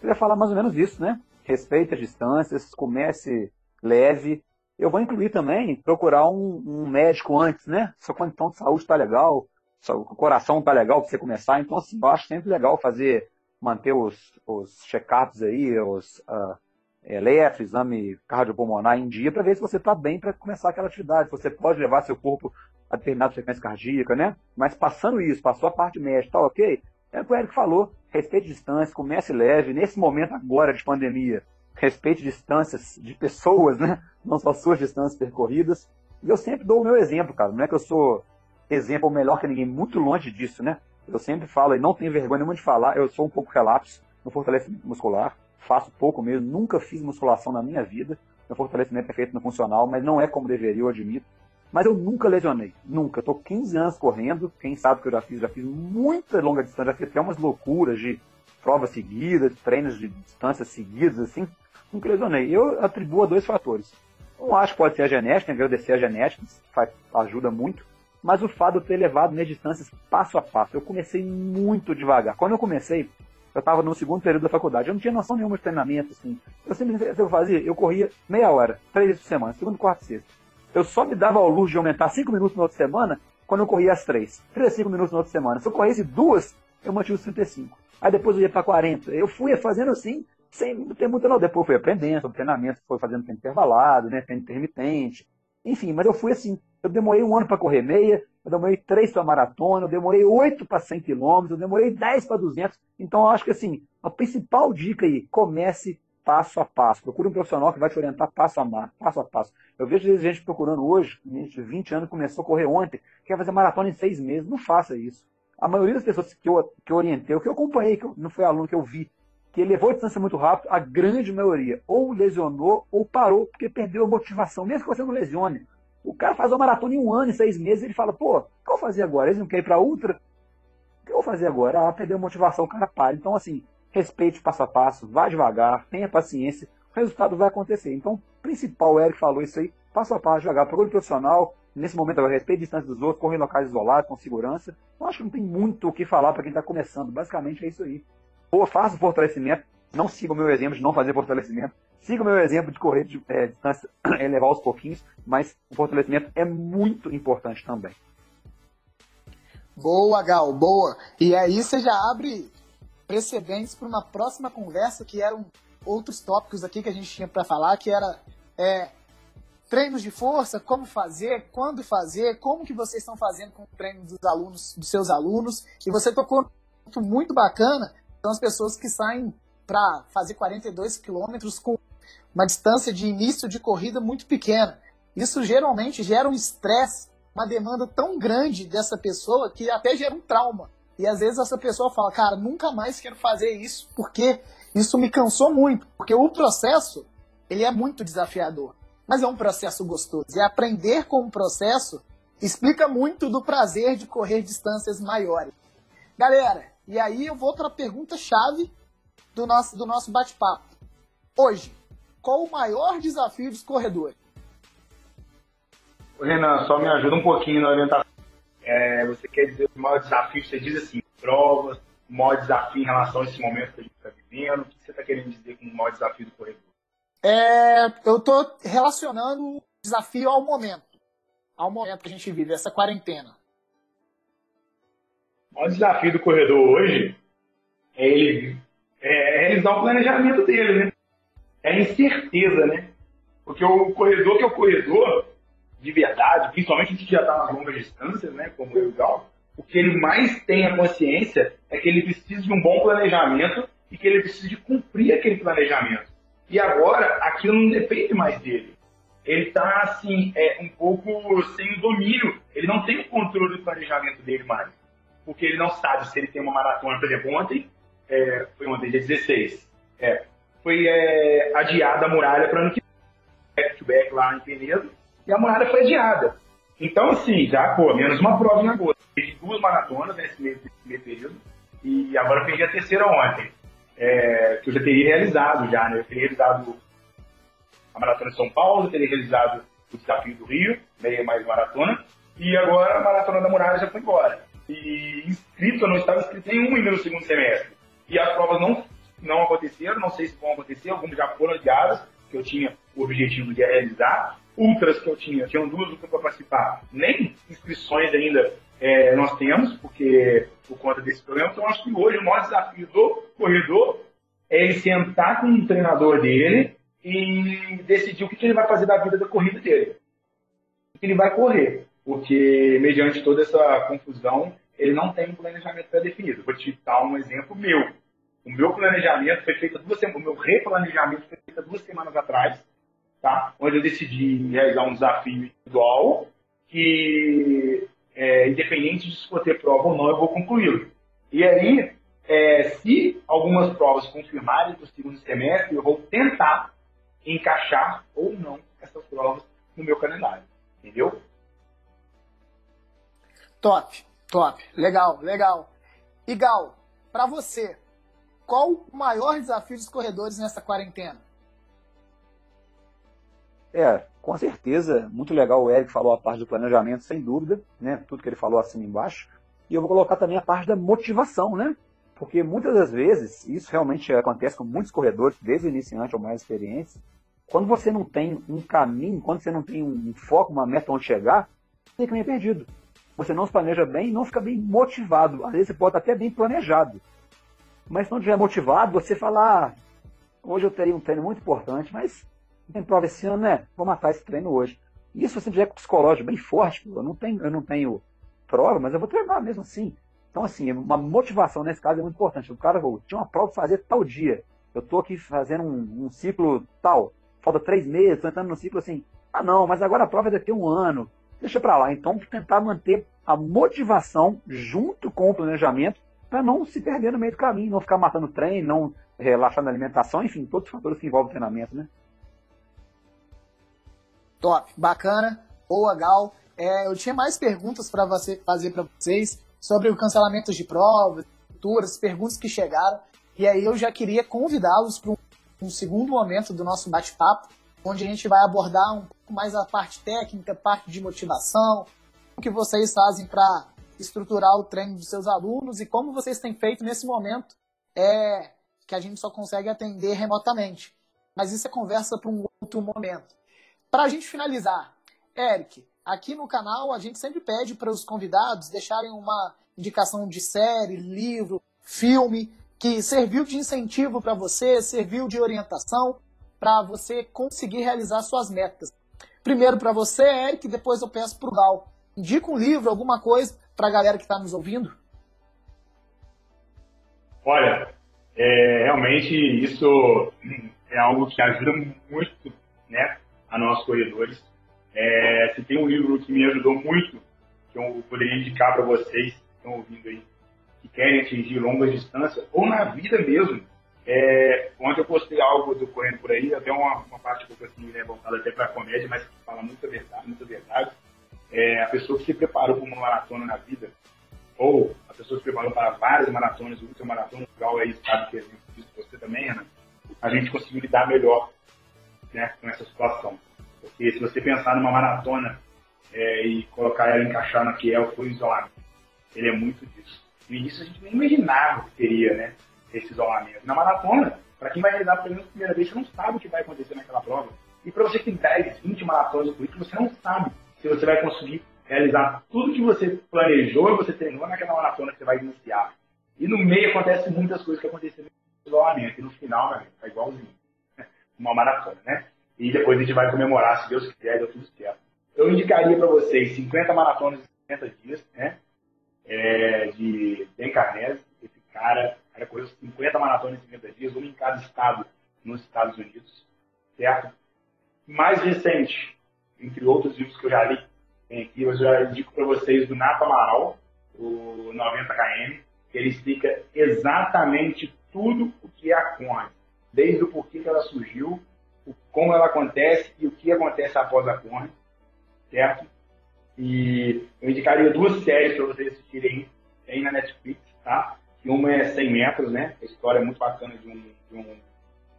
ele vai falar mais ou menos isso, né? Respeite as distâncias, comece leve. Eu vou incluir também procurar um, um médico antes, né? Sua condição de saúde está legal, seu coração está legal para você começar. Então, assim, eu acho sempre legal fazer, manter os, os check-ups aí, os uh, eletro, exame cardiopulmonar em dia, para ver se você está bem para começar aquela atividade. Você pode levar seu corpo a determinada frequência cardíaca, né? Mas passando isso, passou a parte médica, tá ok? É o que o Eric falou, respeite distância, comece leve. Nesse momento agora de pandemia, respeite distâncias de pessoas, né? Não só suas distâncias percorridas. E eu sempre dou o meu exemplo, cara. Não é que eu sou exemplo melhor que ninguém, muito longe disso, né? Eu sempre falo e não tenho vergonha nenhuma de falar, eu sou um pouco relapso no fortalecimento muscular, faço pouco mesmo, nunca fiz musculação na minha vida. Meu fortalecimento é feito no funcional, mas não é como deveria, eu admito. Mas eu nunca lesionei, nunca. Estou 15 anos correndo, quem sabe que eu já fiz, já fiz muita longa distância, já fiz até umas loucuras de provas seguidas, treinos de distâncias seguidas, assim, nunca lesionei. Eu atribuo a dois fatores. Um acho que pode ser a genética, agradecer a genética, faz, ajuda muito, mas o fato de eu ter levado minhas distâncias passo a passo. Eu comecei muito devagar. Quando eu comecei, eu estava no segundo período da faculdade, eu não tinha noção nenhuma de treinamento, assim. Eu simplesmente, eu fazia, eu corria meia hora, três vezes por semana, segundo, quarto e sexto. Eu só me dava ao luxo de aumentar 5 minutos na outra semana quando eu corria as 3. 3 a 5 minutos na outra semana. Se eu corresse duas, eu mantive os 35. Aí depois eu ia para 40. Eu fui fazendo assim, sem ter muita não. Depois eu fui aprendendo treinamento, foi fazendo tempo intervalado, né, tempo intermitente. Enfim, mas eu fui assim. Eu demorei um ano para correr meia, eu demorei três para maratona, eu demorei oito para 100 quilômetros, eu demorei 10 para 200. Então eu acho que assim, a principal dica aí, comece passo a passo. Procure um profissional que vai te orientar passo a, passo, a passo. Eu vejo gente procurando hoje, gente de 20 anos começou a correr ontem, quer fazer maratona em seis meses. Não faça isso. A maioria das pessoas que eu, que eu orientei, que eu acompanhei, que eu, não foi aluno que eu vi, que levou a distância muito rápido, a grande maioria ou lesionou ou parou porque perdeu a motivação, mesmo que você não lesione. O cara faz uma maratona em um ano, em seis meses, ele fala, pô, o que eu vou fazer agora? Eles não querem ir para ultra? O que eu vou fazer agora? Ah, perdeu a motivação, o cara para. Então, assim, respeite passo a passo, vá devagar, tenha paciência, o resultado vai acontecer. Então, o principal, o Eric falou isso aí, passo a passo, devagar, procure profissional, nesse momento agora, respeite a distância dos outros, corre em locais isolados, com segurança. Eu acho que não tem muito o que falar para quem está começando, basicamente é isso aí. Ou faça fortalecimento, não siga o meu exemplo de não fazer fortalecimento, siga o meu exemplo de correr de é, distância, elevar aos pouquinhos, mas o fortalecimento é muito importante também. Boa, Gal, boa. E aí você já abre precedentes para uma próxima conversa, que eram outros tópicos aqui que a gente tinha para falar, que era é, treinos de força, como fazer, quando fazer, como que vocês estão fazendo com o treino dos alunos, dos seus alunos. E você tocou muito bacana, são as pessoas que saem para fazer 42 quilômetros com uma distância de início de corrida muito pequena. Isso geralmente gera um estresse, uma demanda tão grande dessa pessoa que até gera um trauma. E às vezes essa pessoa fala, cara, nunca mais quero fazer isso porque isso me cansou muito. Porque o processo, ele é muito desafiador. Mas é um processo gostoso. E aprender com o processo explica muito do prazer de correr distâncias maiores. Galera, e aí eu vou para a pergunta-chave do nosso, do nosso bate-papo. Hoje, qual o maior desafio dos corredores? Renan, só me ajuda um pouquinho na orientação é, você quer dizer o maior desafio, você diz assim, provas, o maior desafio em relação a esse momento que a gente está vivendo, o que você está querendo dizer com o maior desafio do corredor? É, eu estou relacionando o desafio ao momento, ao momento que a gente vive, essa quarentena. O maior desafio do corredor hoje é ele é, realizar o planejamento dele, né? É a incerteza, né? Porque o corredor que é o corredor, de verdade, principalmente gente já está nas longas distâncias, né, como eu e Gal, o que ele mais tem a consciência é que ele precisa de um bom planejamento e que ele precisa de cumprir aquele planejamento. E agora, aquilo não depende mais dele. Ele está, assim, é, um pouco sem o domínio. Ele não tem o controle do planejamento dele mais. Porque ele não sabe se ele tem uma maratona, por exemplo, ontem, é, foi ontem, dia 16, é, foi é, adiada a muralha para ano que vem, back-to-back lá em Penedo, e a muralha foi adiada. Então, assim, já, pô, menos uma prova em agosto. Fiz duas maratonas nesse meio, meio período, e agora fiz a terceira ontem, é, que eu já teria realizado já, né? Eu teria realizado a Maratona de São Paulo, teria realizado o Desafio do Rio, meia mais maratona, e agora a Maratona da Muralha já foi embora. E inscrito, eu não estava inscrito nenhum ainda no segundo semestre. E as provas não, não aconteceram, não sei se vão acontecer, algumas já foram adiadas, que eu tinha o objetivo de realizar, ultras que eu tinha, tinham duas ultras para participar, nem inscrições ainda é, nós temos, porque por conta desse problema. Então, acho que hoje o maior desafio do corredor é ele sentar com o treinador dele e decidir o que, que ele vai fazer da vida da corrida dele. O que ele vai correr, porque mediante toda essa confusão, ele não tem um planejamento pré-definido. Vou te dar um exemplo meu. O meu planejamento foi feito duas semanas, o meu replanejamento foi feito duas semanas atrás, tá? onde eu decidi realizar um desafio individual que, é, independente de se for ter prova ou não, eu vou concluí-lo. E aí, é, se algumas provas confirmarem para o segundo semestre, eu vou tentar encaixar ou não essas provas no meu calendário. Entendeu? Top, top. Legal, legal. Gal, para você, qual o maior desafio dos corredores nessa quarentena? É, com certeza, muito legal o Eric falou a parte do planejamento, sem dúvida, né? Tudo que ele falou acima embaixo. E eu vou colocar também a parte da motivação, né? Porque muitas das vezes, isso realmente acontece com muitos corredores, desde iniciante ou mais experientes, quando você não tem um caminho, quando você não tem um foco, uma meta onde chegar, você fica meio perdido. Você não se planeja bem e não fica bem motivado. Às vezes você pode estar até bem planejado. Mas se não estiver motivado, você fala, ah, hoje eu teria um treino muito importante, mas tem prova esse ano, né? Vou matar esse treino hoje. E se você tiver com psicológico bem forte, eu não tenho, eu não tenho prova, mas eu vou treinar mesmo assim. Então, assim, uma motivação nesse caso é muito importante. O cara, eu tinha uma prova para fazer tal dia. Eu estou aqui fazendo um, um, ciclo tal. Falta três meses, estou entrando no ciclo assim. Ah, não, mas agora a prova é daqui a um ano. Deixa para lá. Então, tentar manter a motivação junto com o planejamento para não se perder no meio do caminho, não ficar matando treino, não relaxar na alimentação, enfim, todos os fatores que envolvem o treinamento, né? Top, bacana. Boa, Gal. É, eu tinha mais perguntas para você fazer para vocês sobre o cancelamento de provas, futuras, perguntas que chegaram. E aí eu já queria convidá-los para um, um, segundo momento do nosso bate-papo, onde a gente vai abordar um pouco mais a parte técnica, parte de motivação, o que vocês fazem para estruturar o treino dos seus alunos e como vocês têm feito nesse momento é que a gente só consegue atender remotamente. Mas isso é conversa para um outro momento. Para a gente finalizar, Eric, aqui no canal a gente sempre pede para os convidados deixarem uma indicação de série, livro, filme que serviu de incentivo para você, serviu de orientação para você conseguir realizar suas metas. Primeiro para você, Eric, depois eu peço para o Gal. Indica um livro, alguma coisa para a galera que está nos ouvindo. Olha, é, realmente isso é algo que ajuda muito né, a nós corredores. É, se tem um livro que me ajudou muito, que eu poderia indicar para vocês que estão ouvindo aí, que querem atingir longas distâncias, ou na vida mesmo. É, ontem eu postei algo do Correndo Por Aí, até uma, uma parte um pouco assim, né, voltada até para comédia, mas que fala muita verdade, muita verdade. É, a pessoa que se preparou para uma maratona na vida, ou a pessoa que se preparou para várias maratonas, ultramaratonas, igual aí sabe que é isso você também, Ana, a gente conseguiu lidar melhor né, com essa situação. Porque se você pensar numa maratona é, e colocar ela encaixar na que é o isolamento, ele é muito disso. No início a gente nem imaginava que teria né, esse isolamento. Na maratona, para quem vai realizar pelo menos a primeira vez, você não sabe o que vai acontecer naquela prova. E para você que tem 10, 20 maratonas por isso, você não sabe se você vai conseguir realizar tudo que você planejou e você treinou naquela maratona que você vai iniciar. E no meio acontece muitas coisas que acontecem no isolamento. E no final, meu amigo, tá igualzinho. Uma maratona, né? E depois a gente vai comemorar, se Deus quiser, deu tudo certo. Eu indicaria para vocês 50 maratonas em 50 dias, né? É, de Ben Carnese, esse cara, era coisa 50 maratonas em 50 dias, uma em cada estado nos Estados Unidos, certo? Mais recente, entre outros livros que eu já li, tem aqui, eu já indico para vocês do Nato Amaral, o 90KM, que ele explica exatamente tudo o que é a Conde, desde o porquê que ela surgiu, como ela acontece e o que acontece após a Conde, certo? E eu indicaria duas séries para vocês assistirem aí na Netflix, tá? Que uma é 100 metros, né? A história é muito bacana de um, de um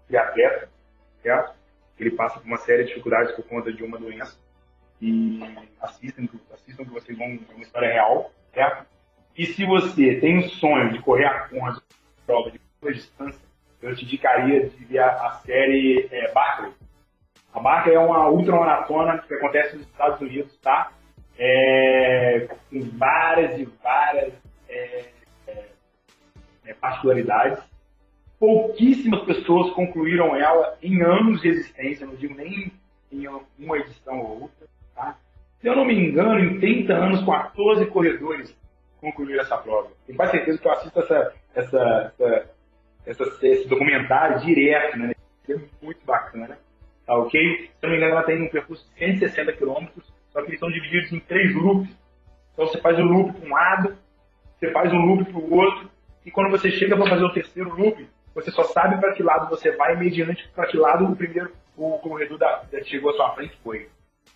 triatleta, certo? Ele passa por uma série de dificuldades por conta de uma doença. E assistam, assistam que vocês vão ver uma história real, certo? E se você tem um sonho de correr a conta prova de curta distância, eu te indicaria de ver a, a série é, Barkley. A Barkley é uma ultramaratona que acontece nos Estados Unidos, tá? É, com várias e várias é, é, é particularidades. Pouquíssimas pessoas concluíram ela em anos de existência, não digo nem em uma edição ou outra. Tá? Se eu não me engano, em 30 anos, 14 corredores concluíram essa prova. Tenho quase certeza que eu assisto essa, essa, essa, essa esse documentário direto, né? É muito bacana. tá ok? Se não me engano, ela tem um percurso de 160 quilômetros, só que eles são divididos em três loops. Então você faz um loop para um lado, você faz um loop para o outro, e quando você chega para fazer o terceiro loop, você só sabe para que lado você vai mediante para que lado o primeiro o corredor da, da chegou à sua frente foi.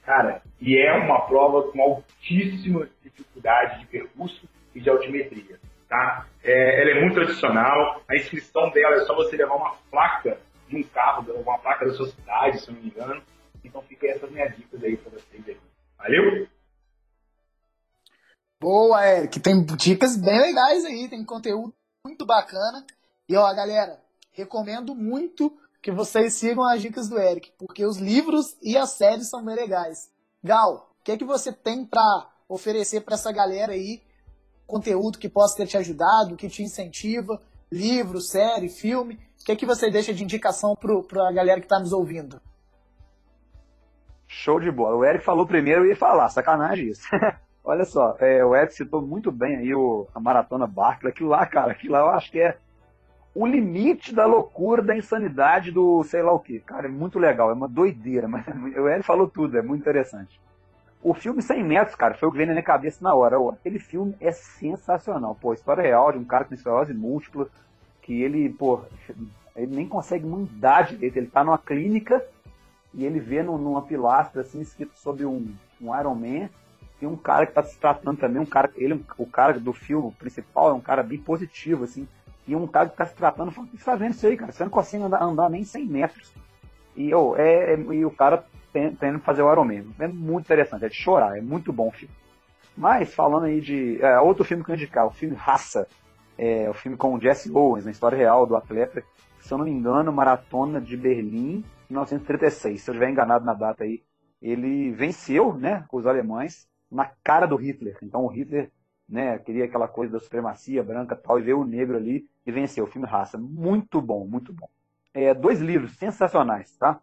Cara, e é uma prova com altíssima dificuldade de percurso e de altimetria. Tá? É, ela é muito tradicional, a inscrição dela é só você levar uma placa de um carro, uma placa da sua cidade, se não me engano. Então fica essas minhas dicas aí para vocês aí. Valeu? Boa, Eric. Tem dicas bem legais aí, tem conteúdo muito bacana. E ó, galera, recomendo muito que vocês sigam as dicas do Eric, porque os livros e as séries são bem legais. Gal, o que é que você tem para oferecer para essa galera aí? Conteúdo que possa ter te ajudado, que te incentiva, livro, série, filme. O que é que você deixa de indicação para a galera que está nos ouvindo? Show de bola. O Eric falou primeiro, eu ia falar, sacanagem isso. Olha só, é, o Eric citou muito bem aí o, a Maratona Barclay. Aquilo lá, cara, aquilo lá eu acho que é o limite da loucura, da insanidade do sei lá o que. Cara, é muito legal, é uma doideira, mas o Hélio falou tudo, é muito interessante. O filme 100 metros, cara, foi o que veio na minha cabeça na hora. Aquele filme é sensacional. Pô, história real de um cara com esclerose múltipla, que ele, pô, ele nem consegue mandar direito. Ele tá numa clínica e ele vê numa pilastra, assim, escrito sobre um, um Iron Man. Tem um cara que tá se tratando também, um cara, ele, o cara do filme principal é um cara bem positivo, assim e um cara que está se tratando falando, o que você tá vendo isso aí, cara? Você não consegue andar, andar nem 100 metros. E, oh, é, é, e o cara tendo fazer o Iron É muito interessante, é de chorar, é muito bom o filme. Mas, falando aí de. É, outro filme que eu indicar, o filme Raça. É, o filme com o Jesse Owens, na história real do atleta. Se eu não me engano, Maratona de Berlim, 1936. Se eu estiver enganado na data aí, ele venceu, né, com os alemães, na cara do Hitler. Então o Hitler né, queria aquela coisa da supremacia branca tal, e veio o negro ali e venceu. O filme Raça. Muito bom, muito bom. É, dois livros sensacionais, tá?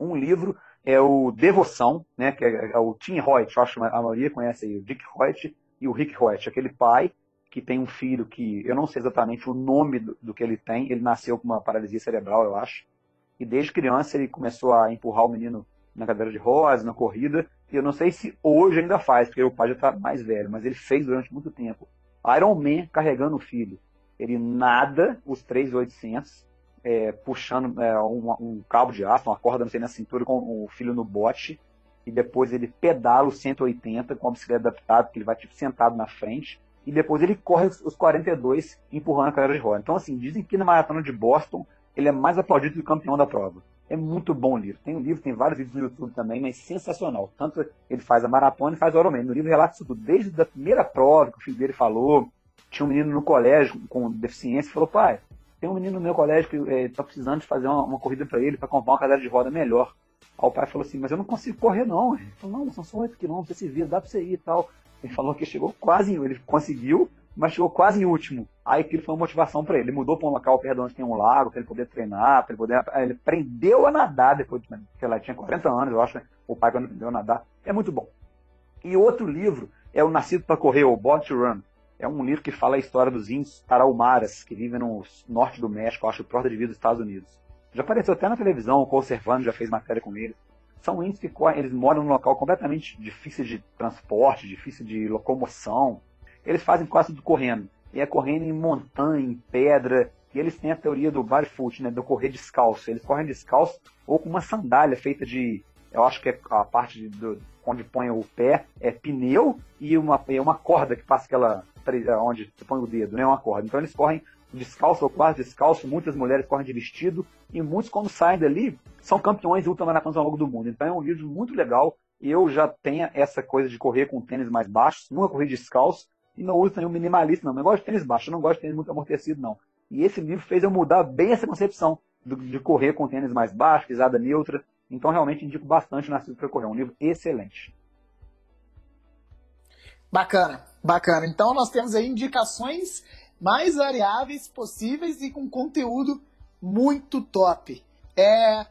Um livro é o Devoção, né, que é, é o Tim Hoyt, acho que a maioria conhece aí, o Dick Hoyt e o Rick Hoyt, aquele pai que tem um filho que, eu não sei exatamente o nome do, do que ele tem, ele nasceu com uma paralisia cerebral, eu acho, e desde criança ele começou a empurrar o menino na cadeira de rodas, na corrida, e eu não sei se hoje ainda faz, porque o pai já está mais velho, mas ele fez durante muito tempo. Iron Man carregando o filho. Ele nada os 3,800, é, puxando é, um, um, cabo de aço, uma corda, não sei, na cintura, com o filho no bote, e depois ele pedala os 180 com a bicicleta adaptada, que ele vai tipo sentado na frente, e depois ele corre os 42 empurrando a cadeira de roda. Então, assim, dizem que na maratona de Boston ele é mais aplaudido que o campeão da prova. É muito bom o livro. Tem um livro, tem vários vídeos no YouTube também, mas sensacional. Tanto ele faz a maratona e faz o Ironman. No livro relata isso tudo, desde a primeira prova que o filho dele falou. Tinha um menino no colégio com deficiência falou: pai, tem um menino no meu colégio que está eh, precisando de fazer uma, uma corrida para ele, para comprar uma cadeira de roda melhor. Aí o pai falou assim: mas eu não consigo correr não. Ele falou: não, são só 8 quilômetros, você se vira, dá para você ir e tal. Ele falou que chegou quase, ele conseguiu, mas chegou quase em último. Aí aquilo foi uma motivação para ele. Ele mudou para um local perto de onde tem um lago, para ele poder treinar, para ele poder. Ele aprendeu a nadar depois, que ela tinha 40 anos, eu acho, né? o pai quando aprendeu a nadar. É muito bom. E outro livro é o Nascido para Correr, o Born to Run. É um livro que fala a história dos índios tarahumaras, que vivem no norte do México, acho, porta de vida dos Estados Unidos. Já apareceu até na televisão, o Conservando já fez matéria com eles. São índios que eles moram num local completamente difícil de transporte, difícil de locomoção. Eles fazem quase tudo correndo e é correndo em montanha, em pedra. E eles têm a teoria do barefoot, né, do correr descalço. Eles correm descalço ou com uma sandália feita de, eu acho que é a parte do, onde põe o pé é pneu e uma, é uma corda que passa aquela onde você põe o dedo, né, uma corda. Então eles correm descalço ou quase descalço. Muitas mulheres correm de vestido e muitos quando saem dali são campeões ultramaratonas ao longo do mundo. Então é um livro muito legal. Eu já tenho essa coisa de correr com tênis mais baixos, nunca corri descalço, e não uso nenhum minimalista, não. Eu gosto de tênis baixo, eu não gosto de tênis muito amortecido, não. E esse livro fez eu mudar bem essa concepção de correr com tênis mais baixo, pisada neutra. Então, realmente, indico bastante o Nascido para Correr. É um livro excelente. Bacana, bacana. Então, nós temos aí indicações mais variáveis possíveis e com conteúdo muito top. É...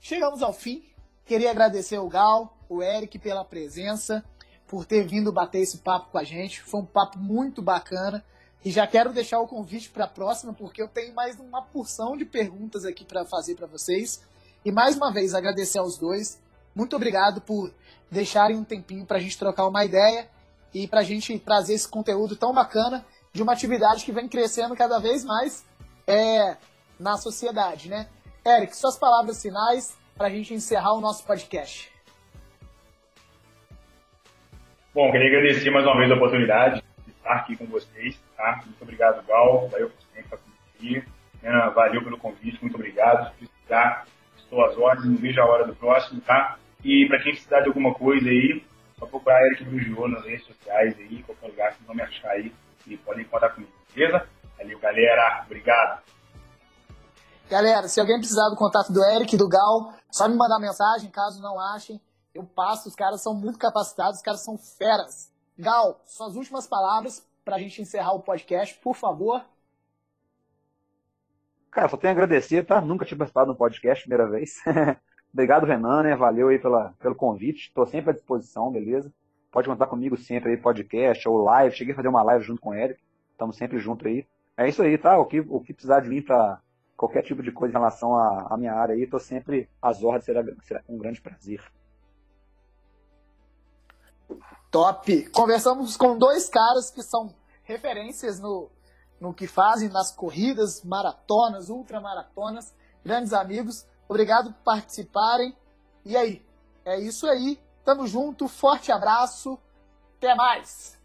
Chegamos ao fim. Queria agradecer o Gal, o Eric pela presença por ter vindo bater esse papo com a gente. Foi um papo muito bacana. E já quero deixar o convite para a próxima, porque eu tenho mais uma porção de perguntas aqui para fazer para vocês. E mais uma vez agradecer aos dois. Muito obrigado por deixarem um tempinho para a gente trocar uma ideia e para a gente trazer esse conteúdo tão bacana de uma atividade que vem crescendo cada vez mais é, na sociedade, né? Eric, suas palavras finais para a gente encerrar o nosso podcast. Bom, queria agradecer mais uma vez a oportunidade de estar aqui com vocês, tá? Muito obrigado, Gal, valeu por sempre estar aqui. Valeu pelo convite, muito obrigado. Se precisar, estou às ordens, não vejo a hora do próximo, tá? E para quem precisar de alguma coisa aí, só procurar Eric Brugiô nas redes sociais aí, qualquer lugar que não me achar aí, e podem contar comigo, beleza? Valeu, galera. Obrigado. Galera, se alguém precisar do contato do Eric, do Gal, só me mandar mensagem, caso não achem. Eu passo, os caras são muito capacitados, os caras são feras. Gal, suas últimas palavras para a gente encerrar o podcast, por favor. Cara, só tenho a agradecer, tá? Nunca tinha participado no podcast, primeira vez. Obrigado, Renan, né? Valeu aí pela, pelo convite. Estou sempre à disposição, beleza? Pode contar comigo sempre aí, podcast ou live. Cheguei a fazer uma live junto com ele. Estamos sempre juntos aí. É isso aí, tá? O que, o que precisar de mim para qualquer tipo de coisa em relação à, à minha área aí, estou sempre às ordens, será, será um grande prazer. Top! Conversamos com dois caras que são referências no, no que fazem nas corridas, maratonas, ultramaratonas, grandes amigos. Obrigado por participarem. E aí? É isso aí. Tamo junto. Forte abraço. Até mais.